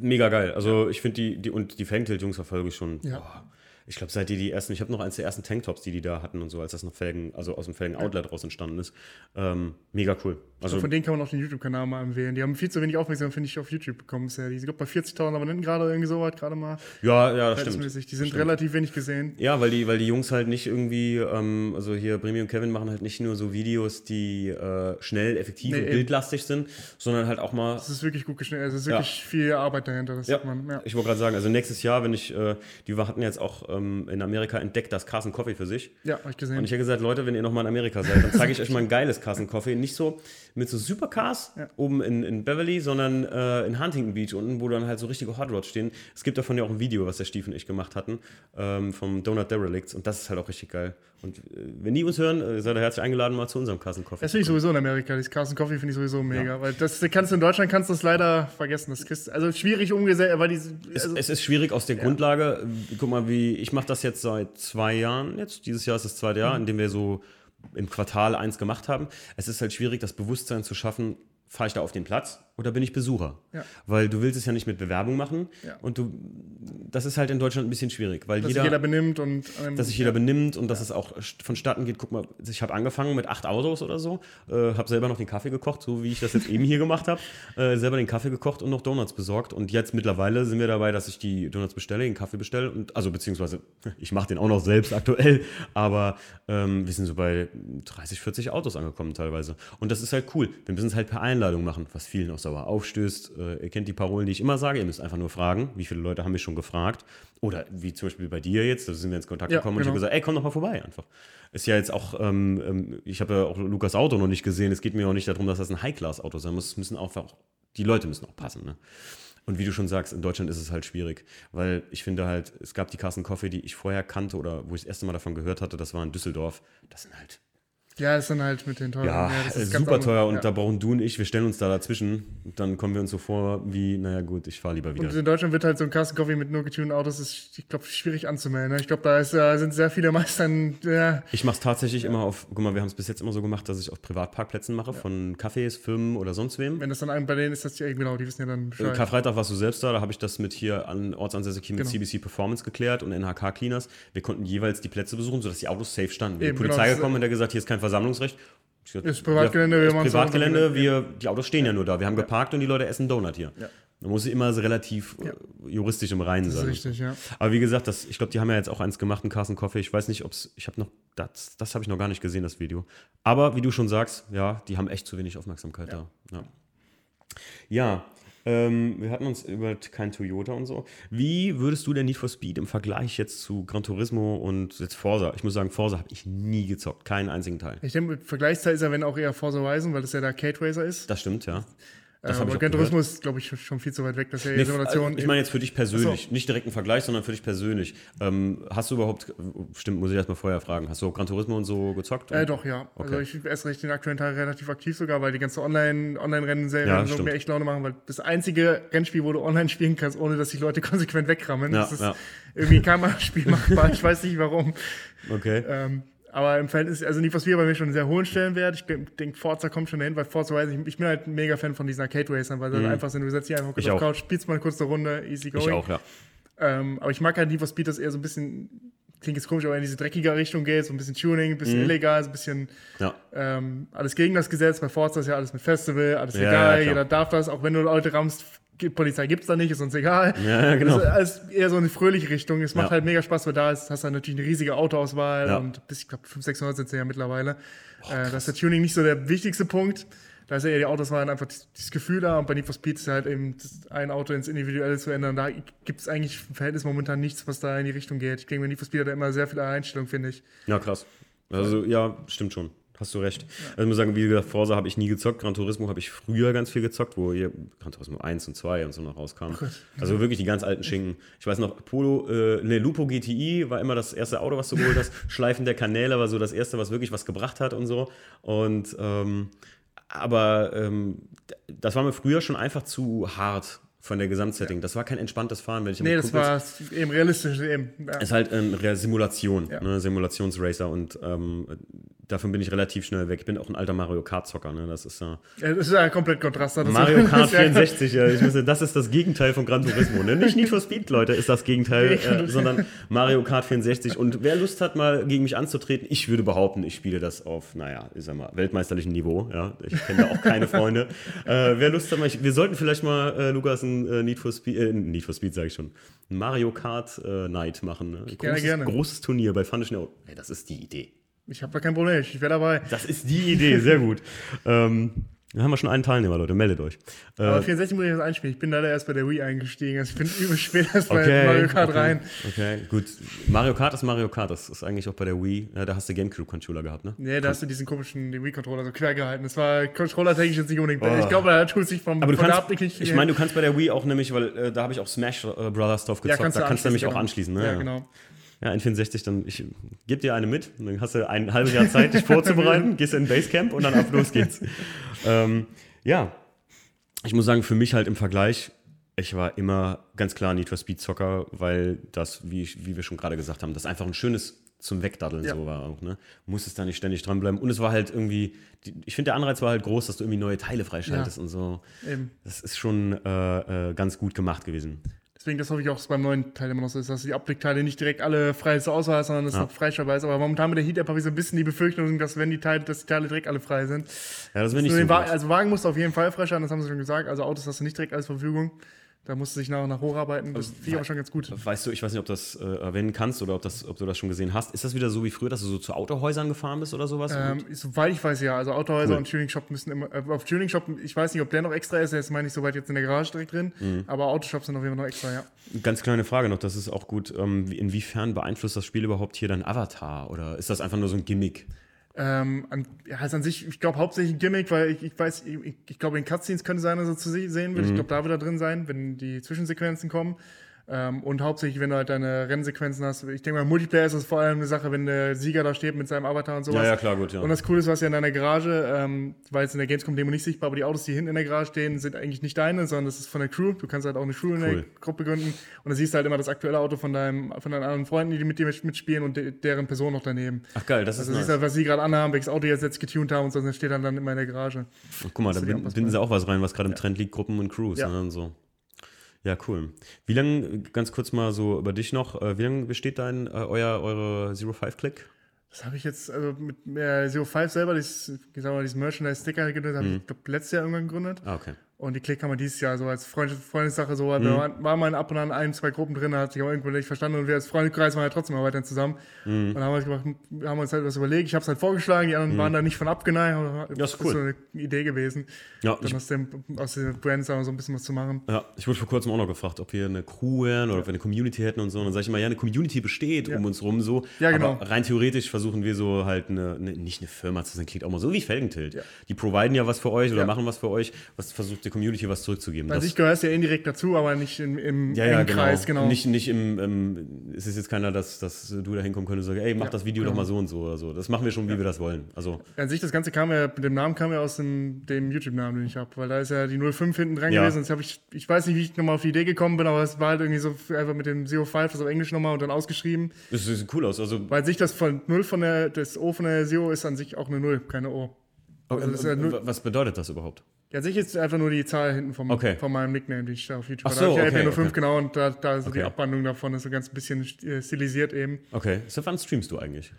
mega geil. Also ich finde die, die und die Fangtilt-Jungs verfolge ich schon. Ja. Boah, ich glaube, seit die die ersten, ich habe noch eins der ersten Tanktops, die die da hatten und so, als das noch Felgen, also aus dem Felgen-Outlet raus entstanden ist. Ähm, mega cool. Also von denen kann man auch den YouTube-Kanal mal empfehlen. Die haben viel zu wenig Aufmerksamkeit, finde ich, auf YouTube bekommen bisher. Die sind bei 40.000 Abonnenten gerade irgendwie so weit, gerade mal. Ja, ja, das stimmt. Die sind stimmt. relativ wenig gesehen. Ja, weil die, weil die Jungs halt nicht irgendwie, ähm, also hier Bremi und Kevin machen halt nicht nur so Videos, die äh, schnell, effektiv nee, und bildlastig sind, sondern halt auch mal. Es ist wirklich gut geschnitten. Also es ist wirklich ja. viel Arbeit dahinter. ja. Man, ja. Ich wollte gerade sagen, also nächstes Jahr, wenn ich, äh, die hatten jetzt auch ähm, in Amerika entdeckt das Carson Coffee für sich. Ja, hab ich gesehen. Und ich habe gesagt, Leute, wenn ihr nochmal in Amerika seid, dann zeige ich euch mal ein geiles Carson Coffee. Nicht so mit so Supercars ja. oben in, in Beverly, sondern äh, in Huntington Beach unten, wo dann halt so richtige Hot Rods stehen. Es gibt davon ja auch ein Video, was der Stief und ich gemacht hatten, ähm, vom Donut Derelicts. Und das ist halt auch richtig geil. Und äh, wenn die uns hören, äh, seid ihr herzlich eingeladen, mal zu unserem Carson Coffee. Das finde ich sowieso in Amerika. Das Carson Coffee finde ich sowieso mega. Ja. Weil das kannst du in Deutschland kannst du das leider vergessen. Das kriegst, also schwierig umgesetzt, weil die, also es, es, ist schwierig aus der ja. Grundlage. Guck mal, wie ich mache das jetzt seit zwei Jahren jetzt. Dieses Jahr ist das zweite Jahr, mhm. in dem wir so im Quartal eins gemacht haben. Es ist halt schwierig, das Bewusstsein zu schaffen, fahre ich da auf den Platz oder bin ich Besucher? Ja. Weil du willst es ja nicht mit Bewerbung machen ja. und du, das ist halt in Deutschland ein bisschen schwierig, weil dass jeder, sich jeder benimmt und ähm, dass sich jeder ja. benimmt und dass es auch vonstatten geht. Guck mal, ich habe angefangen mit acht Autos oder so, äh, habe selber noch den Kaffee gekocht, so wie ich das jetzt eben hier gemacht habe, äh, selber den Kaffee gekocht und noch Donuts besorgt und jetzt mittlerweile sind wir dabei, dass ich die Donuts bestelle, den Kaffee bestelle und also beziehungsweise ich mache den auch noch selbst aktuell, aber ähm, wir sind so bei 30, 40 Autos angekommen teilweise und das ist halt cool. Wir müssen es halt per Einladung machen, was vielen auch sauer aufstößt äh, ihr kennt die Parolen, die ich immer sage, ihr müsst einfach nur fragen, wie viele Leute haben mich schon gefragt. Oder wie zum Beispiel bei dir jetzt, da sind wir ins Kontakt ja, gekommen genau. und ich habe gesagt, ey, komm doch mal vorbei einfach. Ist ja jetzt auch, ähm, ähm, ich habe ja auch Lukas Auto noch nicht gesehen, es geht mir auch nicht darum, dass das ein High-Class-Auto sein muss, es müssen auch, die Leute müssen auch passen. Ne? Und wie du schon sagst, in Deutschland ist es halt schwierig, weil ich finde halt, es gab die Carsten Coffee, die ich vorher kannte oder wo ich das erste Mal davon gehört hatte, das war in Düsseldorf. Das sind halt Ja, ist dann halt mit den teuren. Ja, ja super teuer und ja. da brauchen du und ich, wir stellen uns da dazwischen. Und dann kommen wir uns so vor, wie, naja, gut, ich fahre lieber wieder. Und in Deutschland wird halt so ein Custom Coffee mit nur getunten Autos, ist, ich glaube, schwierig anzumelden. Ne? Ich glaube, da ist, äh, sind sehr viele Meistern. Ja. Ich mache es tatsächlich immer auf, guck mal, wir haben es bis jetzt immer so gemacht, dass ich auf Privatparkplätzen mache, von Cafés, Firmen oder sonst wem. Wenn das dann bei denen ist, das ja genau, die wissen ja dann Bescheid. Karfreitag warst du selbst da, da habe ich das mit hier an ortsansässig mit genau. CBC Performance geklärt und NHK Cleaners. Wir konnten jeweils die Plätze besuchen, sodass die Autos safe standen. Wenn die Polizei genau, gekommen und hat gesagt, hier ist kein Versammlungsrecht ist Privatgelände, wir machen Privatgelände, wir, die Autos stehen ja. ja nur da. Wir haben ja. geparkt und die Leute essen Donut hier. Ja. Man muss immer so relativ ja. juristisch im Reinen sein. Das ist richtig, ja. Aber wie gesagt, das, ich glaube, die haben ja jetzt auch eins gemacht, einen Carsten Coffee. Ich weiß nicht, ob es, ich habe noch, das, das habe ich noch gar nicht gesehen, das Video. Aber wie du schon sagst, ja, die haben echt zu wenig Aufmerksamkeit da. Ja. ja. Ähm, wir hatten uns über kein Toyota und so. Wie würdest du denn Need for Speed im Vergleich jetzt zu Gran Turismo und jetzt Forza? Ich muss sagen, Forza habe ich nie gezockt, keinen einzigen Teil. Ich denke, Vergleichszeit ist er, wenn auch eher Forza Horizon, weil das ja der Arcade Racer ist. Das stimmt, ja. Das äh, aber Turismo ist, glaube ich, schon viel zu weit weg. Das ist ja nee, Simulation. Ich meine jetzt für dich persönlich, so. nicht direkt ein Vergleich, sondern für dich persönlich. Ähm, hast du überhaupt, stimmt, muss ich erstmal vorher fragen, hast du Gran Turismo und so gezockt? Äh, doch, ja. Okay. Also ich esse recht den aktuellen Teil relativ aktiv sogar, weil die ganze Online-Rennen selber ja, mir echt Laune machen, weil das einzige Rennspiel, wo du online spielen kannst, ohne dass die Leute konsequent wegrammen. Ja, das ist ja. irgendwie kein Spiel machbar. ich weiß nicht warum. Okay. Ähm, aber im Verhältnis, also Need for Speed bei mir schon einen sehr hohen Stellenwert. Ich denke, Forza kommt schon dahin, weil Forza weiß ich, ich bin halt ein mega Fan von diesen Arcade Racern, weil das mhm. einfach sind, du setzt dich einfach kurz auf Couch, spielst mal eine kurze Runde, easy going. Ich auch, ja. Ähm, aber ich mag halt Need for Speed, dass eher so ein bisschen, klingt jetzt komisch, aber in diese dreckige Richtung geht, so ein bisschen Tuning, ein bisschen mhm. illegal, so ein bisschen ja. ähm, alles gegen das Gesetz. Bei Forza ist ja alles mit Festival, alles ja, legal, ja, jeder darf das, auch wenn du Leute rammst, Polizei gibt es da nicht, ist uns egal. Ja, genau. Das ist eher so eine fröhliche Richtung. Es macht halt mega Spaß, weil da ist, hast du natürlich eine riesige Autoauswahl und bis, ich glaube, 500, 600 sind sie ja mittlerweile. Boah, äh, das ist der Tuning nicht so der wichtigste Punkt. Da ist ja eher die Autoswahl einfach dieses Gefühl da und bei Need for Speed ist halt eben ein Auto ins Individuelle zu ändern. Da gibt es eigentlich im Verhältnis momentan nichts, was da in die Richtung geht. Ich denke, bei Need for Speed hat er immer sehr viele Einstellungen, finde ich. Ja, krass. Also, ja, stimmt schon. Hast du recht. Also ich muss sagen, wie gesagt, Forza habe ich nie gezockt. Gran Turismo habe ich früher ganz viel gezockt, wo hier Gran Turismo 1 und 2 und so noch rauskam. Also wirklich die ganz alten Schinken. Ich weiß noch, Polo, äh, ne, Lupo GTI war immer das erste Auto, was du geholt hast. Schleifen der Kanäle war so das erste, was wirklich was gebracht hat und so. Und ähm, aber ähm, das war mir früher schon einfach zu hart von der Gesamtsetting. Das war kein entspanntes Fahren, wenn ich Nee, das war eben realistisch eben. Ja. Ist halt eine Simulation, ja. ne, Simulationsracer und ähm, davon bin ich relativ schnell weg. Ich bin auch ein alter Mario Kart-Zocker, ne? Das ist ja. das ist ja komplett Kontrast. Mario Kart 64, ja. Ich muss, das ist das Gegenteil von Gran Turismo. Ne? Nicht Need for Speed, Leute, ist das Gegenteil, äh, sondern Mario Kart 64. Und wer Lust hat, mal gegen mich anzutreten, ich würde behaupten, ich spiele das auf, naja, ich sag mal, weltmeisterlichem Niveau. Ja? Ich kenne da auch keine Freunde. Äh, wer Lust hat, mal, ich, wir sollten vielleicht mal, äh, Lukas, ein äh, Need for Speed, äh, Need for Speed, sage ich schon, ein Mario Kart äh, Night machen. Ne? Großes, gerne, gerne. großes Turnier bei Fun. Ja, das ist die Idee. Ich habe da kein Problem, ich wäre dabei. Das ist die Idee, sehr gut. ähm, dann haben wir schon einen Teilnehmer, Leute, meldet euch. Äh, Aber 64 muss ich jetzt einspielen. Ich bin leider erst bei der Wii eingestiegen. Also ich bin übel spät erst okay, bei Mario Kart okay, rein. Okay, gut. Mario Kart ist Mario Kart. Das ist eigentlich auch bei der Wii. Ja, da hast du Gamecube-Controller gehabt, ne? Nee, da hast du diesen komischen Wii-Controller so quer gehalten. Das war Controller-technisch jetzt nicht unbedingt. Oh. Ich glaube, da tut sich vom, Aber du kannst, nicht Ich meine, du kannst bei der Wii auch nämlich, weil äh, da habe ich auch Smash äh, Brothers drauf gezockt. Ja, kannst da kannst du nämlich genau. auch anschließen, ne? Ja, genau. Ja, N64, dann ich gebe dir eine mit, dann hast du ein halbes Jahr Zeit, dich vorzubereiten, gehst in Basecamp und dann ab los geht's. ähm, ja, ich muss sagen, für mich halt im Vergleich, ich war immer ganz klar Need for Speed Zocker, weil das, wie, ich, wie wir schon gerade gesagt haben, das einfach ein schönes zum Wegdaddeln ja. so war auch, ne? Muss es da nicht ständig dranbleiben. Und es war halt irgendwie, ich finde, der Anreiz war halt groß, dass du irgendwie neue Teile freischaltest ja. und so. Eben. Das ist schon äh, äh, ganz gut gemacht gewesen. Deswegen, das hoffe ich auch, dass beim neuen Teil immer noch so ist, dass die Abblickteile nicht direkt alle frei zur Auswahl sind, sondern dass ja. noch freischaltbar ist. Aber momentan mit der Heat-App habe ich so ein bisschen die Befürchtung, dass wenn die Teile, dass die Teile direkt alle frei sind. Ja, das will ich so. Also Wagen musst du auf jeden Fall freischalten, das haben sie schon gesagt. Also Autos hast du nicht direkt alles zur Verfügung. Da musst du dich nach und nach hocharbeiten. Das finde ich aber schon ganz gut. Weißt du, ich weiß nicht, ob du das äh, erwähnen kannst oder ob, das, ob du das schon gesehen hast. Ist das wieder so wie früher, dass du so zu Autohäusern gefahren bist oder sowas? Ähm, soweit ich weiß, ja. Also Autohäuser cool. und Tuning Shop müssen immer. Äh, auf Tuning Shop, ich weiß nicht, ob der noch extra ist, der ist, meine ich, soweit jetzt in der Garage direkt drin. Mhm. Aber Autoshops sind auf jeden Fall noch extra, ja. Ganz kleine Frage noch, das ist auch gut. Ähm, inwiefern beeinflusst das Spiel überhaupt hier dein Avatar? Oder ist das einfach nur so ein Gimmick? Ähm, an, ja, ist an sich, ich glaube, hauptsächlich ein Gimmick, weil ich, ich weiß, ich, ich glaube, in Cutscenes könnte sein, dass er zu sehen wird. Mhm. Ich glaube, da wird er drin sein, wenn die Zwischensequenzen kommen. Ähm, und hauptsächlich, wenn du halt deine Rennsequenzen hast. Ich denke mal, Multiplayer ist das vor allem eine Sache, wenn der Sieger da steht mit seinem Avatar und sowas. Ja, ja, klar, gut, ja. Und das Coole ist, was ja in deiner Garage, ähm, weil es in der Gamescom-Demo nicht sichtbar, aber die Autos, die hinten in der Garage stehen, sind eigentlich nicht deine, sondern das ist von der Crew. Du kannst halt auch eine Crew in der Gruppe gründen. Und da siehst du halt immer das aktuelle Auto von, deinem, von deinen anderen Freunden, die mit dir mitspielen und de deren Person noch daneben. Ach geil, das also ist nice. halt, was sie gerade anhaben, welches Auto jetzt, jetzt getuned haben und so, das steht dann, dann immer in der Garage. Ach, guck mal, da binden sie auch was rein, was gerade im Trend liegt, Gruppen und Crews ja. ne, und so. Ja, cool. Wie lange, ganz kurz mal so über dich noch, äh, wie lange besteht dein, äh, euer, eure Zero Five Click? Das habe ich jetzt, also mit äh, Zero Five selber, dieses, ich sag mal, dieses Merchandise-Sticker gegründet, habe mhm. ich, glaube letztes Jahr irgendwann gegründet. Ah, okay. Und die Klick haben wir dieses Jahr so als Freund, Freundessache so, mhm. da war mal ab und an ein, zwei Gruppen drin, da hat sich aber irgendwo nicht verstanden und wir als Freundeskreis waren ja trotzdem mal weiterhin zusammen. Mhm. Und haben wir, gemacht, haben uns halt was überlegt, ich habe es halt vorgeschlagen, die anderen mhm. waren da nicht von abgeneigt, das ist, cool. so eine Idee gewesen, ja, dann aus, dem, aus den Brands so ein bisschen was zu machen. Ja, ich wurde vor kurzem auch noch gefragt, ob wir eine Crew wären oder ja. ob wir eine Community hätten und so. Und dann sage ich immer, ja, eine Community besteht ja. um uns rum so. Ja, genau. Aber rein theoretisch versuchen wir so halt eine, eine nicht eine Firma zu sein, klingt auch mal so wie Felgentilt. Die providen ja was für euch oder machen was für euch, was versucht die Community was zurückzuziehen zugeben. Also ich gehöre ja indirekt dazu, aber nicht im, im ja, ja, genau. Kreis, genau. Nicht, nicht im, im, es ist jetzt keiner, dass, dass du da hinkommen könntest und sagst, ey, mach ja, das Video genau. doch mal so und so oder so. Das machen wir schon, wie wir das wollen. Also An sich, das Ganze kam ja, mit dem Namen kam ja aus dem, dem YouTube-Namen, den ich habe, weil da ist ja die 05 hinten dran gewesen. Und ich, ich weiß nicht, wie ich nochmal auf die Idee gekommen bin, aber es war halt irgendwie so einfach mit dem Zero 5, das auf Englisch nochmal und dann ausgeschrieben. Das sieht cool aus. Also weil sich das von 0 von der, das O von der Zero ist an sich auch eine 0, keine O. Also ja was bedeutet das überhaupt? Ja, sich ist einfach nur die Zahl hinten vom, okay. von meinem Nickname, die ich da auf YouTube habe. So, da okay, nur 5 okay. genau und da, da ist okay. die Abwandlung davon ist so ganz ein bisschen äh, stilisiert eben. Okay, so wann streamst du eigentlich?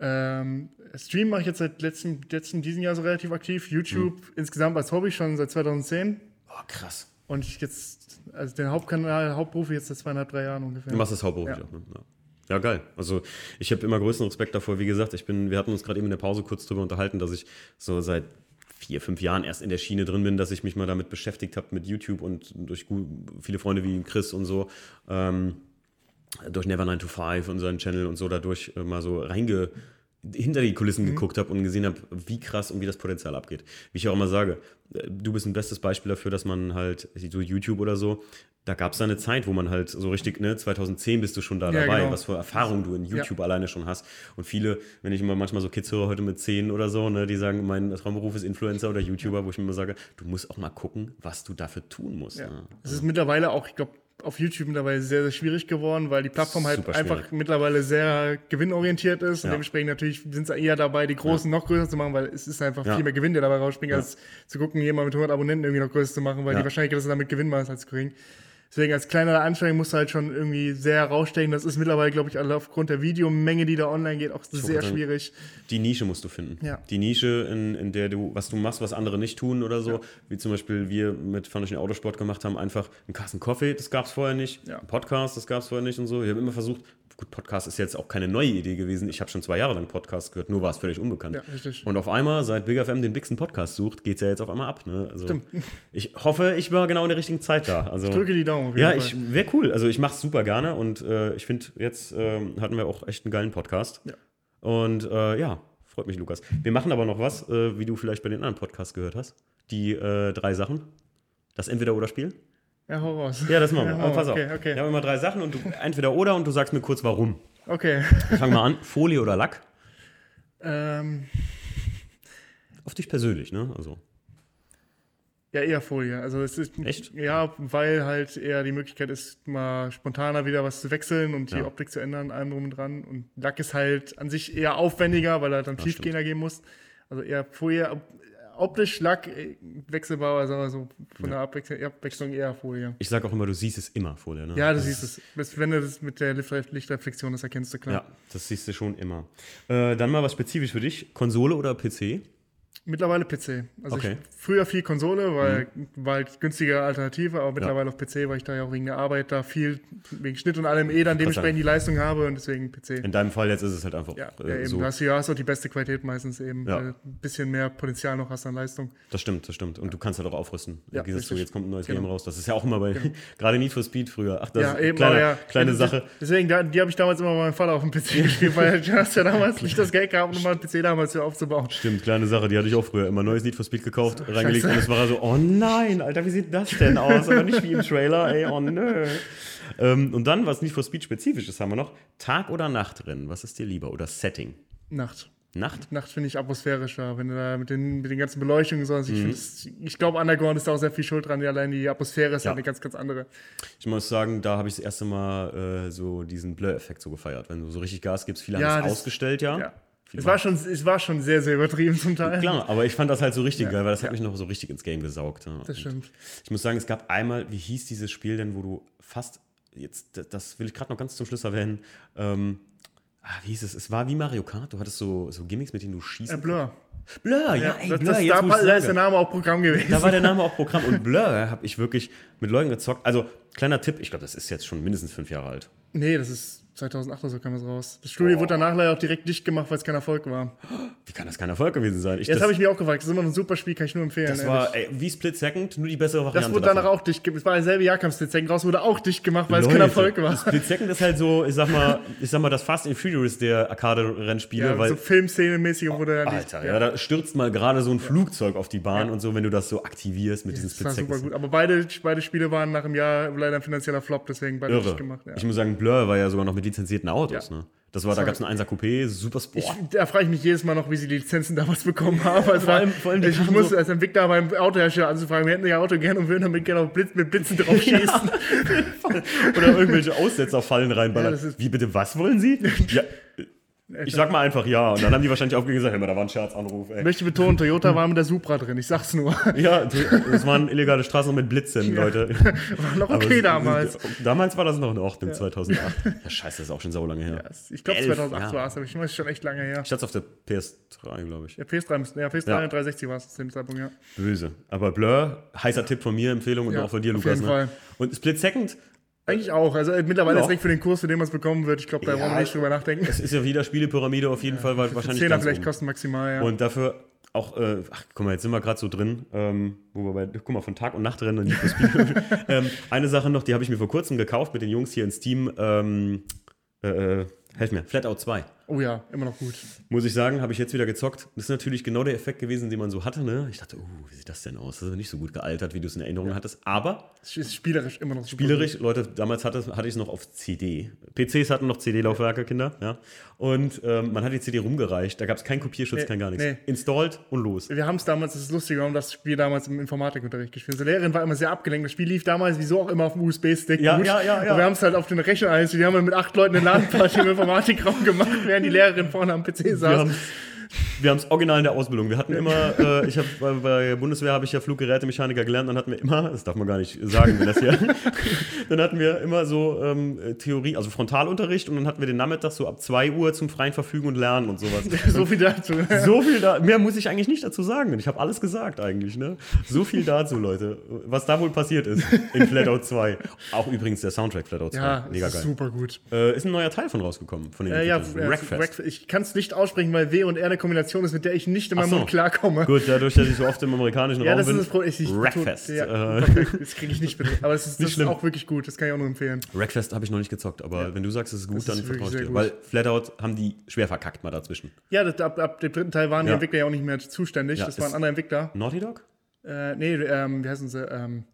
Ähm, Stream mache ich jetzt seit letztem, letztem diesem Jahr so relativ aktiv. YouTube hm. insgesamt als Hobby schon seit 2010. Oh, krass. Und ich jetzt, also den Hauptkanal, Hauptberuf jetzt seit zweieinhalb, drei Jahren ungefähr. Du machst das hauptberuflich ja. auch, ne? Ja. Ja, geil. Also ich habe immer größten Respekt davor. Wie gesagt, ich bin, wir hatten uns gerade eben in der Pause kurz darüber unterhalten, dass ich so seit vier, fünf Jahren erst in der Schiene drin bin, dass ich mich mal damit beschäftigt habe mit YouTube und durch viele Freunde wie Chris und so, ähm, durch Never 9 to 5 und seinen Channel und so dadurch äh, mal so reinge hinter die Kulissen mhm. geguckt habe und gesehen habe, wie krass und wie das Potenzial abgeht. Wie ich auch immer sage, äh, du bist ein bestes Beispiel dafür, dass man halt, so YouTube oder so, da gab es eine Zeit, wo man halt so richtig, ne, 2010 bist du schon da ja, dabei, genau. was für Erfahrungen du in YouTube ja. alleine schon hast. Und viele, wenn ich immer manchmal so Kids höre heute mit 10 oder so, ne, die sagen, mein Traumberuf ist Influencer oder YouTuber, wo ich mir immer sage, du musst auch mal gucken, was du dafür tun musst. Ja. Ne? Es ist mittlerweile auch, ich glaube, auf YouTube mittlerweile sehr, sehr schwierig geworden, weil die Plattform halt Super einfach schwierig. mittlerweile sehr gewinnorientiert ist. Und dementsprechend natürlich sind sie eher dabei, die Großen noch größer zu machen, weil es ist einfach viel mehr Gewinn, der dabei rausspringt, als zu gucken, jemand mit 100 Abonnenten irgendwie noch größer zu machen, weil die Wahrscheinlichkeit, dass er damit Gewinn macht, ist halt gering. Deswegen als kleinere Anstrengung musst du halt schon irgendwie sehr herausstechen. Das ist mittlerweile, glaube ich, aufgrund der Videomenge, die da online geht, auch ich sehr schwierig. Die Nische musst du finden. Ja. Die Nische, in, in der du, was du machst, was andere nicht tun oder so. Ja. Wie zum Beispiel wir mit Foundation Autosport gemacht haben, einfach einen Kasten Coffee, das gab es vorher nicht. Ja. Ein Podcast, das gab es vorher nicht und so. Wir haben immer versucht, gut, Podcast ist jetzt auch keine neue Idee gewesen. Ich habe schon zwei Jahre lang Podcast gehört, nur war es völlig unbekannt. Ja, richtig. Und auf einmal, seit Big FM den Bixen Podcast sucht, geht es ja jetzt auf einmal ab. Ne? Also, Stimmt. Ich hoffe, ich war genau in der richtigen Zeit da. Also, ich drücke die Daumen. ja, wäre cool. Also ich mache es super gerne und äh, ich finde, jetzt äh, hatten wir auch echt einen geilen Podcast. Ja. Und äh, ja, freut mich, Lukas. Wir machen aber noch was, äh, wie du vielleicht bei den anderen Podcasts gehört hast. Die äh, drei Sachen. Das Entweder-Oder-Spiel. Ja, hau raus. Ja, das machen wir. Ja, aber pass okay, auf. Okay. Wir haben immer drei Sachen und du entweder oder und du sagst mir kurz warum. Okay. Wir fangen mal an. Folie oder Lack? Ähm. Auf dich persönlich, ne? Also. Ja, eher Folie. Also es ist Echt? Ja, weil halt eher die Möglichkeit ist, mal spontaner wieder was zu wechseln und die Ja. Optik zu ändern, allem drum und dran. Und Lack ist halt an sich eher aufwendiger, weil er dann tiefgehender gehen muss. Also eher Folie. Optisch Lack äh, wechselbar, also so von der Abwechslung, Abwechslung eher Folie. Ich sage auch immer, du siehst es immer, Folie, ne? Ja, du Das siehst es. Bis- Wenn du das mit der Licht- Lichtreflexion, das erkennst du klar. Ja, das siehst du schon immer. Äh, dann mal was spezifisch für dich. Konsole oder PC? Mittlerweile PC. Also Okay. ich, früher viel Konsole, weil war halt günstige Alternative, aber mittlerweile auf PC, weil ich da ja auch wegen der Arbeit da viel wegen Schnitt und allem eh dann dementsprechend die Leistung habe und deswegen PC. In deinem Fall jetzt ist es halt einfach Ja, äh, ja eben. so. Du hast ja hast auch die beste Qualität meistens eben, Ja. weil du ein bisschen mehr Potenzial noch hast an Leistung. Das stimmt, das stimmt. Und du kannst halt auch aufrüsten. Ja, Dieses so, jetzt kommt ein neues Genau. Game raus. Das ist ja auch immer bei, gerade Need for Speed früher. Ach, das ja, ist eben, kleine, ja. kleine Ja, Sache. Deswegen, die habe ich damals immer meinem Vater auf dem PC gespielt, weil du hast ja damals nicht das Geld gehabt, um mal einen PC damals hier aufzubauen. Stimmt, kleine Sache, die hatte ich auch früher immer. Neues Need for Speed gekauft, so, reingelegt Scheiße. und es war so, oh nein, Alter, wie sieht das denn aus? Aber nicht wie im Trailer, ey, oh nö. Ähm, und dann, was Need for Speed spezifisch ist, haben wir noch Tag- oder Nachtrennen. Was ist dir lieber? Oder Setting? Nacht. Nacht? Nacht finde ich atmosphärischer, wenn du da mit den, mit den ganzen Beleuchtungen so. Also mhm. Ich, ich glaube, Underground ist da auch sehr viel Schuld dran. Allein die Atmosphäre ist ja. eine ganz, ganz andere. Ich muss sagen, da habe ich das erste Mal äh, so diesen Blur-Effekt so gefeiert. Wenn du so richtig Gas gibst, viele ja, haben es ausgestellt, ja. ja. Es war, schon, es war schon sehr, sehr übertrieben zum Teil. Klar, aber ich fand das halt so richtig ja, geil, weil das hat mich noch so richtig ins Game gesaugt. Ja. Das stimmt. Ich muss sagen, es gab einmal, wie hieß dieses Spiel denn, wo du fast, jetzt, das will ich gerade noch ganz zum Schluss erwähnen, ähm, ah, wie hieß es? Es war wie Mario Kart. Du hattest so, so Gimmicks, mit denen du schießt. Äh, Blur. Blur, ja, ja ey, das, Blur. Das, jetzt, da, da ist der Name auch Programm gewesen. Da war der Name auch Programm. Und Blur habe ich wirklich mit Leuten gezockt. Also, kleiner Tipp, ich glaube, das ist jetzt schon mindestens fünf Jahre alt. Nee, das ist 2008 oder so kam es raus. Das Studio oh. wurde danach leider auch direkt dicht gemacht, weil es kein Erfolg war. Wie kann das kein Erfolg gewesen sein? Ich, Jetzt habe ich mir auch gefragt. Das ist immer ein super Spiel, kann ich nur empfehlen. Das war ey, wie Split Second, nur die bessere Variante. Das wurde danach davon. auch dicht gemacht. Es war dasselbe Jahr, kam Split Second raus, wurde auch dicht gemacht, weil Leute, es kein Erfolg war. Split Second ist halt so, ich sag mal, ich sag mal das Fast and Furious der Arcade-Rennspiele. Ja, weil, so Filmszene-mäßig oh, wurde dann Alter, ja. ja. da stürzt mal gerade so ein Flugzeug auf die Bahn ja. und so, wenn du das so aktivierst mit diesem Split Second. Das war super gut. Aber beide, beide Spiele waren nach einem Jahr leider ein finanzieller Flop, deswegen beide Irre. nicht gemacht. Ich muss sagen, Blur war ja sogar noch mit lizenzierten Autos, ne? Das war, da gab es einen 1er Coupé, super Sport. Ich, da frage ich mich jedes Mal noch, wie sie die Lizenzen damals bekommen haben. Also vor allem, vor allem ich, ich muss so als Entwickler beim Autohersteller anzufragen, wir hätten ja Auto gerne und würden damit gerne auf Blitz, mit Blitzen drauf schießen. Ja, Oder irgendwelche Aussetzerfallen reinballern. Ja, wie bitte, was wollen Sie? Ja, ich sag mal einfach ja. Und dann haben die wahrscheinlich auch gesagt, hey, da war ein Scherzanruf. Ey. Ich möchte betonen, Toyota war mit der Supra drin, ich sag's nur. Ja, das waren illegale Straßen mit Blitzen, ja. Leute. War noch okay Aber damals. Damals war das noch in Ordnung, ja. 2008. Ja, scheiße, das ist auch schon so lange her. Ja, ich glaube 2008 ja. war es, aber ich weiß schon echt lange her. Ich hatte auf der PS3, glaube ich. Ja, PS3, ja, PS3 und 360 war es zu dem Zeitpunkt, ja. Böse. Aber Blur, heißer Tipp von mir, Empfehlung und auch von dir, Lukas. Auf jeden ne? Fall. Und Split Second eigentlich auch. Also äh, mittlerweile ja. ist direkt für den Kurs, für den man es bekommen wird. Ich glaube, da ja, wollen wir nicht drüber nachdenken. Es ist ja wieder Spielepyramide auf jeden ja, Fall, weil wahrscheinlich. 10er vielleicht kosten maximal, ja. Und dafür auch, äh, ach guck mal, jetzt sind wir gerade so drin, ähm, wo wir bei, guck mal, von Tag und Nacht rennen und nicht ähm, Eine Sache noch, die habe ich mir vor kurzem gekauft mit den Jungs hier in Steam. Ähm, äh, äh helf mir, Flatout 2. Oh ja, immer noch gut. Muss ich sagen, habe ich jetzt wieder gezockt. Das ist natürlich genau der Effekt gewesen, den man so hatte. Ne? Ich dachte, uh, wie sieht das denn aus? Das ist nicht so gut gealtert, wie du es in Erinnerung ja. hattest. Aber. Es ist spielerisch immer noch super Spielerisch, gut. Leute, damals hatte, hatte ich es noch auf CD. PCs hatten noch CD-Laufwerke, Kinder. Ja. Und ähm, man hat die CD rumgereicht. Da gab es keinen Kopierschutz, nee, kein gar nichts. Nee. Installed und los. Wir haben es damals, das ist lustig, wir haben das Spiel damals im Informatikunterricht gespielt. Unsere Lehrerin war immer sehr abgelenkt. Das Spiel lief damals wieso auch immer auf dem USB-Stick. Ja, ja, ja, ja. Und wir haben es halt auf den Rechner eingestellt. Wir haben mit acht Leuten eine Ladenparty im Informatikraum gemacht, während die Lehrerin vorne am PC saß. Wir haben es original in der Ausbildung. Wir hatten immer, äh, ich habe bei, bei Bundeswehr habe ich ja Fluggerätemechaniker gelernt, dann hatten wir immer, das darf man gar nicht sagen, wenn das hier, dann hatten wir immer so ähm, Theorie, also Frontalunterricht und dann hatten wir den Nachmittag so ab 2 Uhr zum freien Verfügen und Lernen und sowas. so viel dazu. so viel da, mehr muss ich eigentlich nicht dazu sagen. Ich habe alles gesagt eigentlich, ne? So viel dazu, Leute. Was da wohl passiert ist in Flatout 2. Auch übrigens der Soundtrack Flatout 2. Ja, Mega geil. super gut. Äh, ist ein neuer Teil von rausgekommen, von den äh, ja, Rackfest. Ich kann es nicht aussprechen, weil W und R Kombination ist, mit der ich nicht in meinem so. Mund klarkomme. Gut, dadurch, dass ich so oft im amerikanischen ja, Raum das bin. Ist das Problem. Ich, ich Rackfest. Ja, das kriege ich nicht mit. Aber das ist, das ist auch wirklich gut. Das kann ich auch nur empfehlen. Rackfest habe ich noch nicht gezockt, aber ja. wenn du sagst, es ist gut, das dann vertraue ich dir. Weil Flatout haben die schwer verkackt mal dazwischen. Ja, das, ab, ab, dem dritten Teil waren die Entwickler ja auch nicht mehr zuständig. das waren andere Entwickler. Naughty Dog? Äh, nee, ähm, wie heißen sie? Ähm,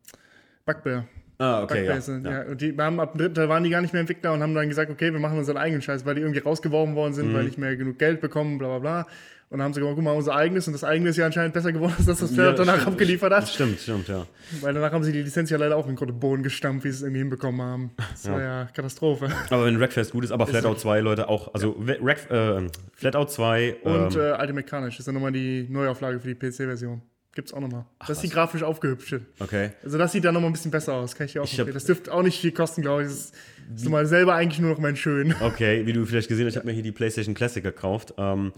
Bugbear. Ah, okay. Ja, ja. Und die haben ab dem dritten Teil waren die gar nicht mehr Entwickler und haben dann gesagt, okay, wir machen unseren eigenen Scheiß, weil die irgendwie rausgeworfen worden sind, mhm. weil nicht mehr genug Geld bekommen, bla bla bla. Und dann haben sie gesagt, guck mal, unser eigenes. Und das eigene ist ja anscheinend besser geworden, als das, was Fairlight ja, danach stimmt, abgeliefert hat. Stimmt, stimmt, ja. Weil danach haben sie die Lizenz ja leider auch in den Boden gestampft, wie sie es irgendwie hinbekommen haben. Das ja. war ja Katastrophe. Aber wenn Wreckfest gut ist, aber Flatout 2, Leute, auch, also ja. Wreck, äh, Flatout 2. Und ähm, äh, Ultimate Carnage ist dann nochmal die Neuauflage für die PC-Version. Gibt's auch nochmal. Das ist die grafisch aufgehübscht. Okay. Also das sieht dann nochmal ein bisschen besser aus. Kann ich dir auch ich hab, Das dürfte auch nicht viel kosten, glaube ich. Das ist, das ist mal selber eigentlich nur noch mein Schön. Okay, wie du vielleicht gesehen hast, ich habe mir hier die PlayStation Classic gekauft. Ähm,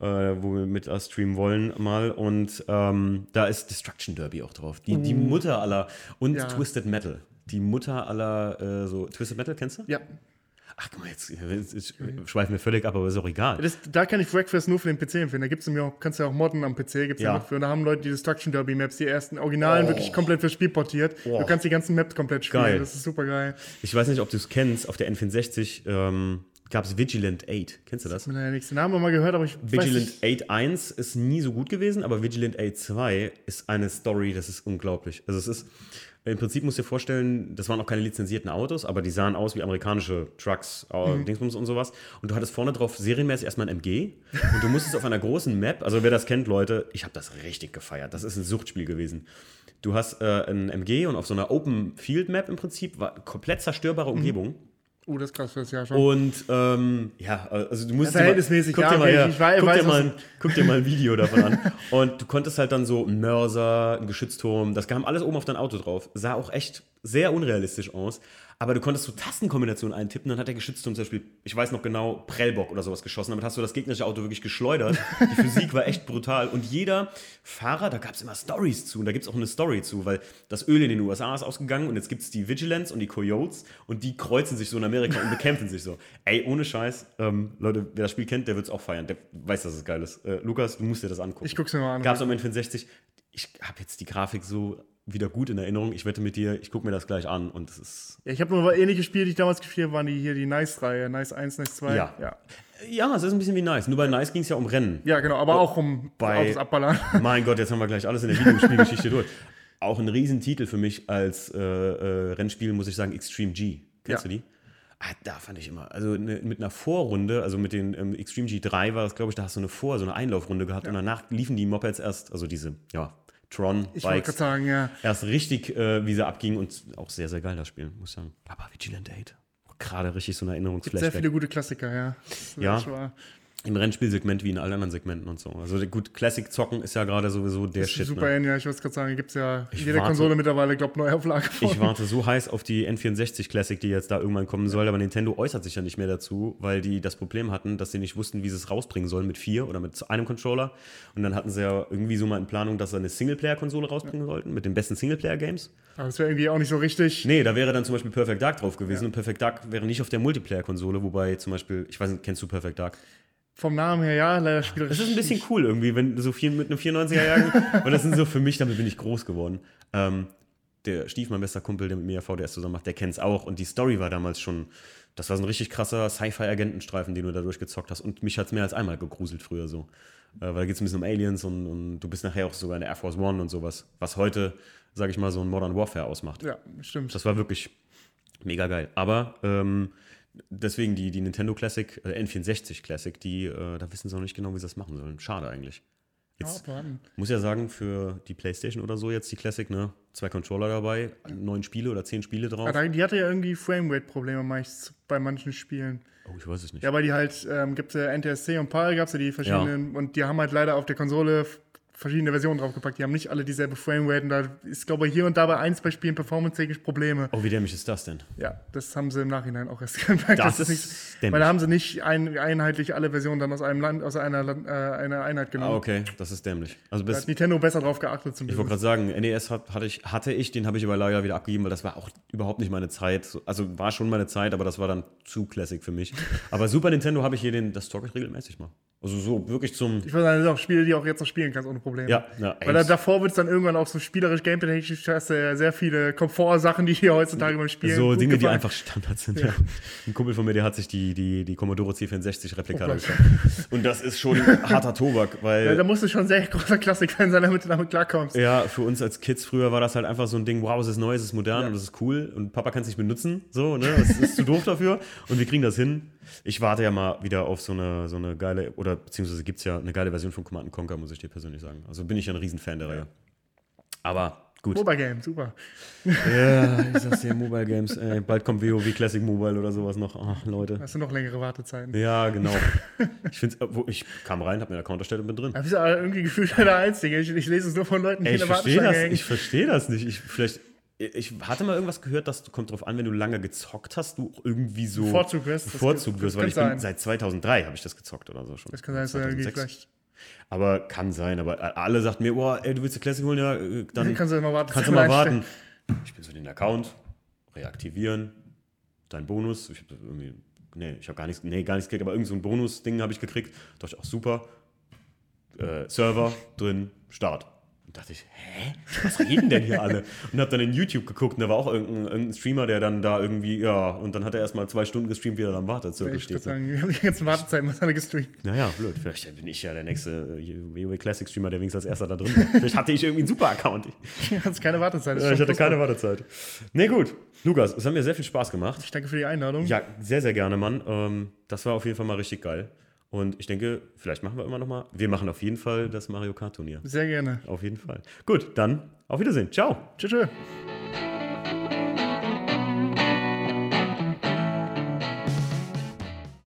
äh, wo wir mit streamen wollen mal. Und ähm, da ist Destruction Derby auch drauf. Die, die uh. Mutter aller. Und ja. Twisted Metal. Die Mutter aller, äh, so, Twisted Metal kennst du? Ja. Ach, guck mal, jetzt, jetzt schweifen wir völlig ab, aber ist auch egal. Das, da kann ich Breakfast nur für den PC empfehlen. Da gibt's ja auch, kannst du ja auch modden am PC, gibt's ja, ja noch für. Und da haben Leute die Destruction Derby Maps, die ersten Originalen, oh. wirklich komplett fürs Spiel portiert. Oh. Du kannst die ganzen Maps komplett spielen. Geil. Das ist super geil. Ich weiß nicht, ob du es kennst, auf der N64 ähm, gab es Vigilant 8. Kennst du das? Ich habe den Namen mal gehört, aber ich Vigilant 8 1 ist nie so gut gewesen, aber Vigilant 8 2 ist eine Story, das ist unglaublich. Also es ist, im Prinzip musst du dir vorstellen, das waren auch keine lizenzierten Autos, aber die sahen aus wie amerikanische Trucks, äh, mhm. Dingsbums und sowas. Und du hattest vorne drauf serienmäßig erstmal ein MG und du musstest auf einer großen Map, also wer das kennt, Leute, ich habe das richtig gefeiert. Das ist ein Suchtspiel gewesen. Du hast äh, ein MG und auf so einer Open Field Map im Prinzip war komplett zerstörbare mhm. Umgebung. Mhm. Oh, das ist krass das Jahr schon. Und ähm, ja, also du musst ja, verhältnismäßig, guck, dir mal, ja, ich weiß, guck, weiß, dir mal, guck dir mal ein Video davon an. Und du konntest halt dann so einen Mörser, einen Geschützturm, das kam alles oben auf dein Auto drauf. Sah auch echt sehr unrealistisch aus. Aber du konntest so Tastenkombinationen eintippen, dann hat der Geschützturm zum Beispiel, ich weiß noch genau, Prellbock oder sowas geschossen. Damit hast du das gegnerische Auto wirklich geschleudert. Die Physik war echt brutal. Und jeder Fahrer, da gab es immer Stories zu. Und da gibt es auch eine Story zu, weil das Öl in den USA ist ausgegangen und jetzt gibt es die Vigilance und die Coyotes und die kreuzen sich so in Amerika und bekämpfen sich so. Ey, ohne Scheiß, ähm, Leute, wer das Spiel kennt, der wird es auch feiern. Der weiß, dass es geil ist. Äh, Lukas, du musst dir das angucken. Ich guck's mir mal an. Gab es am N64. Ich habe jetzt die Grafik so wieder gut in Erinnerung. Ich wette mit dir, ich gucke mir das gleich an und es ist. Ja, ich habe nur ähnliche Spiele, die ich damals gespielt habe, waren die hier die Nice-Reihe, Nice 1, Nice 2. Ja. ja. Ja, es ist ein bisschen wie Nice. Nur bei Nice ging es ja um Rennen. Ja, genau, aber auch um bei, Autos abballern. Mein Gott, jetzt haben wir gleich alles in der Videospielgeschichte durch. Auch ein Riesentitel für mich als äh, äh, Rennspiel, muss ich sagen, Extreme G. Kennst ja. du die? Ah, da fand ich immer, also ne, mit einer Vorrunde, also mit den ähm, Extreme G3 war das, glaube ich, da hast du eine Vor-, so eine Einlaufrunde gehabt ja. und danach liefen die Mopeds erst, also diese, ja, Tron ich Bikes. sagen, ja. Erst richtig, äh, wie sie abgingen und auch sehr, sehr geil das Spiel, muss ich sagen. Aber Vigilant 8. Gerade richtig so ein Erinnerungsflash. Sehr viele gute Klassiker, ja. Ja im Rennspielsegment wie in allen anderen Segmenten und so. Also gut, Classic zocken ist ja gerade sowieso der Shit. Super, ne? ja, ich wollte gerade sagen, gibt es ja in jeder Konsole mittlerweile, glaube ich, Neuauflage von. Ich warte so heiß auf die N64 Classic, die jetzt da irgendwann kommen soll, aber Nintendo äußert sich ja nicht mehr dazu, weil die das Problem hatten, dass sie nicht wussten, wie sie es rausbringen sollen mit vier oder mit einem Controller. Und dann hatten sie ja irgendwie so mal in Planung, dass sie eine Singleplayer-Konsole rausbringen ja. sollten mit den besten Singleplayer-Games. Aber das wäre irgendwie auch nicht so richtig. Nee, da wäre dann zum Beispiel Perfect Dark drauf gewesen ja. und Perfect Dark wäre nicht auf der Multiplayer-Konsole, wobei zum Beispiel, ich weiß nicht, kennst du Perfect Dark? Vom Namen her, ja, leider spielerisch. Das ist ein bisschen cool irgendwie, wenn so viel mit einem 94er-Jahren. und das sind so für mich, damit bin ich groß geworden. Ähm, der Stief, mein bester Kumpel, der mit mir VDS zusammen macht, der kennt es auch. Und die Story war damals schon, das war so ein richtig krasser Sci-Fi-Agentenstreifen, den du da durchgezockt hast. Und mich hat es mehr als einmal gegruselt früher so. Äh, weil da geht es ein bisschen um Aliens und, und, du bist nachher auch sogar in der Air Force One und sowas. Was heute, sage ich mal, so ein Modern Warfare ausmacht. Ja, stimmt. Das war wirklich mega geil. Aber ähm, deswegen die, die Nintendo Classic, äh, N64 Classic, die, äh, da wissen sie noch nicht genau, wie sie das machen sollen. Schade eigentlich. Jetzt ja, muss ja sagen, für die PlayStation oder so jetzt die Classic, ne? Zwei Controller dabei, neun Spiele oder zehn Spiele drauf. Aber die hatte ja irgendwie Framerate-Probleme meist bei manchen Spielen. Oh, ich weiß es nicht. Ja, weil die halt, ähm, gibt es ja NTSC und PAL, gab es ja die verschiedenen, ja. und die haben halt leider auf der Konsole verschiedene Versionen draufgepackt. Die haben nicht alle dieselbe Framerate und da ist, glaube ich, hier und da bei eins bei Spielen performance-technisch Probleme. Oh, wie dämlich ist das denn? Ja, das haben sie im Nachhinein auch erst gemerkt. Das, das ist nicht, dämlich. Weil da haben sie nicht ein, einheitlich alle Versionen dann aus einem Land, aus einer, äh, einer Einheit genommen. Ah, okay, das ist dämlich. Also bis, da hat Nintendo besser drauf geachtet. Zumindest. Ich wollte gerade sagen, NES hat, hatte, ich, hatte ich, den habe ich aber leider wieder abgegeben, weil das war auch überhaupt nicht meine Zeit. Also war schon meine Zeit, aber das war dann zu Classic für mich. aber Super Nintendo habe ich hier den, das Story regelmäßig mal. Also so wirklich zum. Ich würde sagen, das sind auch Spiele, die auch jetzt noch spielen kannst ohne Probleme. Ja, ja. Weil da, davor wird es dann irgendwann auch so spielerisch gameplay-technisch hast du ja sehr viele Komfortsachen, die hier heutzutage beim Spielen. So Dinge, gefallen. die einfach Standard sind. Ja. Ja. Ein Kumpel von mir, der hat sich die, die, die Commodore C64 Replika oh Und das ist schon harter Tobak, weil. Ja, da musst du schon sehr großer Klassik-Fan sein, damit du damit klarkommst. Ja, für uns als Kids früher war das halt einfach so ein Ding, wow, es ist neu, es ist modern und es ist cool und Papa kann es nicht benutzen. So, ne? Das ist zu doof dafür. Und wir kriegen das hin. Ich warte ja mal wieder auf so eine, so eine geile, oder beziehungsweise gibt es ja eine geile Version von Command Conquer, muss ich dir persönlich sagen. Also bin ich ja ein Riesenfan der Reihe. Aber gut. Mobile Games, super. Ja, ich sag's dir, Mobile Games. Ey, bald kommt WoW Classic Mobile oder sowas noch. Ach, Leute. Hast du noch längere Wartezeiten? Ja, genau. ich find's, ich kam rein, hab mir einen Account erstellt und bin drin. Da bist du irgendwie gefühlt der Einzige. Ich, ich lese es nur von Leuten, die Ey, ich in der verstehe das, Ich verstehe das nicht. Ich, vielleicht ich hatte mal irgendwas gehört, dass kommt drauf an, wenn du lange gezockt hast, du irgendwie so Vorzug wirst. Vorzug wirst, weil ich bin, seit 2003 habe ich das gezockt oder so schon. Das kann sein, dass du irgendwie vielleicht aber kann sein, aber alle sagten mir, oh, ey, du willst die Classic holen, ja, äh, dann kannst du mal warten. Kannst du mal warten. Ich bin so den Account, reaktivieren, dein Bonus. Ich habe irgendwie, nee, ich habe gar nichts, nee, gar nichts gekriegt, aber irgend so ein Bonus-Ding habe ich gekriegt. Dachte ich auch super. Äh, Server drin, Start. Und dachte ich, hä? Was reden denn hier alle? Und hab dann in YouTube geguckt und da war auch irgendein, irgendein Streamer, der dann da irgendwie, ja, und dann hat er erstmal zwei Stunden gestreamt, wie er dann Wartezirkel Ich würde steht. sagen, haben die ganzen Wartezeiten was alle gestreamt. Naja, blöd. Vielleicht bin ich ja der nächste äh, WoW Classic Streamer, der wenigstens als erster da drin war. Vielleicht hatte ich irgendwie einen super Account. Du hast keine Wartezeit. ich hatte keine. Wartezeit. Nee, gut. Lukas, es hat mir sehr viel Spaß gemacht. Ich danke für die Einladung. Ja, sehr, sehr gerne, Mann. Ähm, das war auf jeden Fall mal richtig geil. Und ich denke, vielleicht machen wir immer noch mal. Wir machen auf jeden Fall das Mario Kart Turnier. Sehr gerne. Auf jeden Fall. Gut, dann auf Wiedersehen. Ciao. Tschüss. tschüss.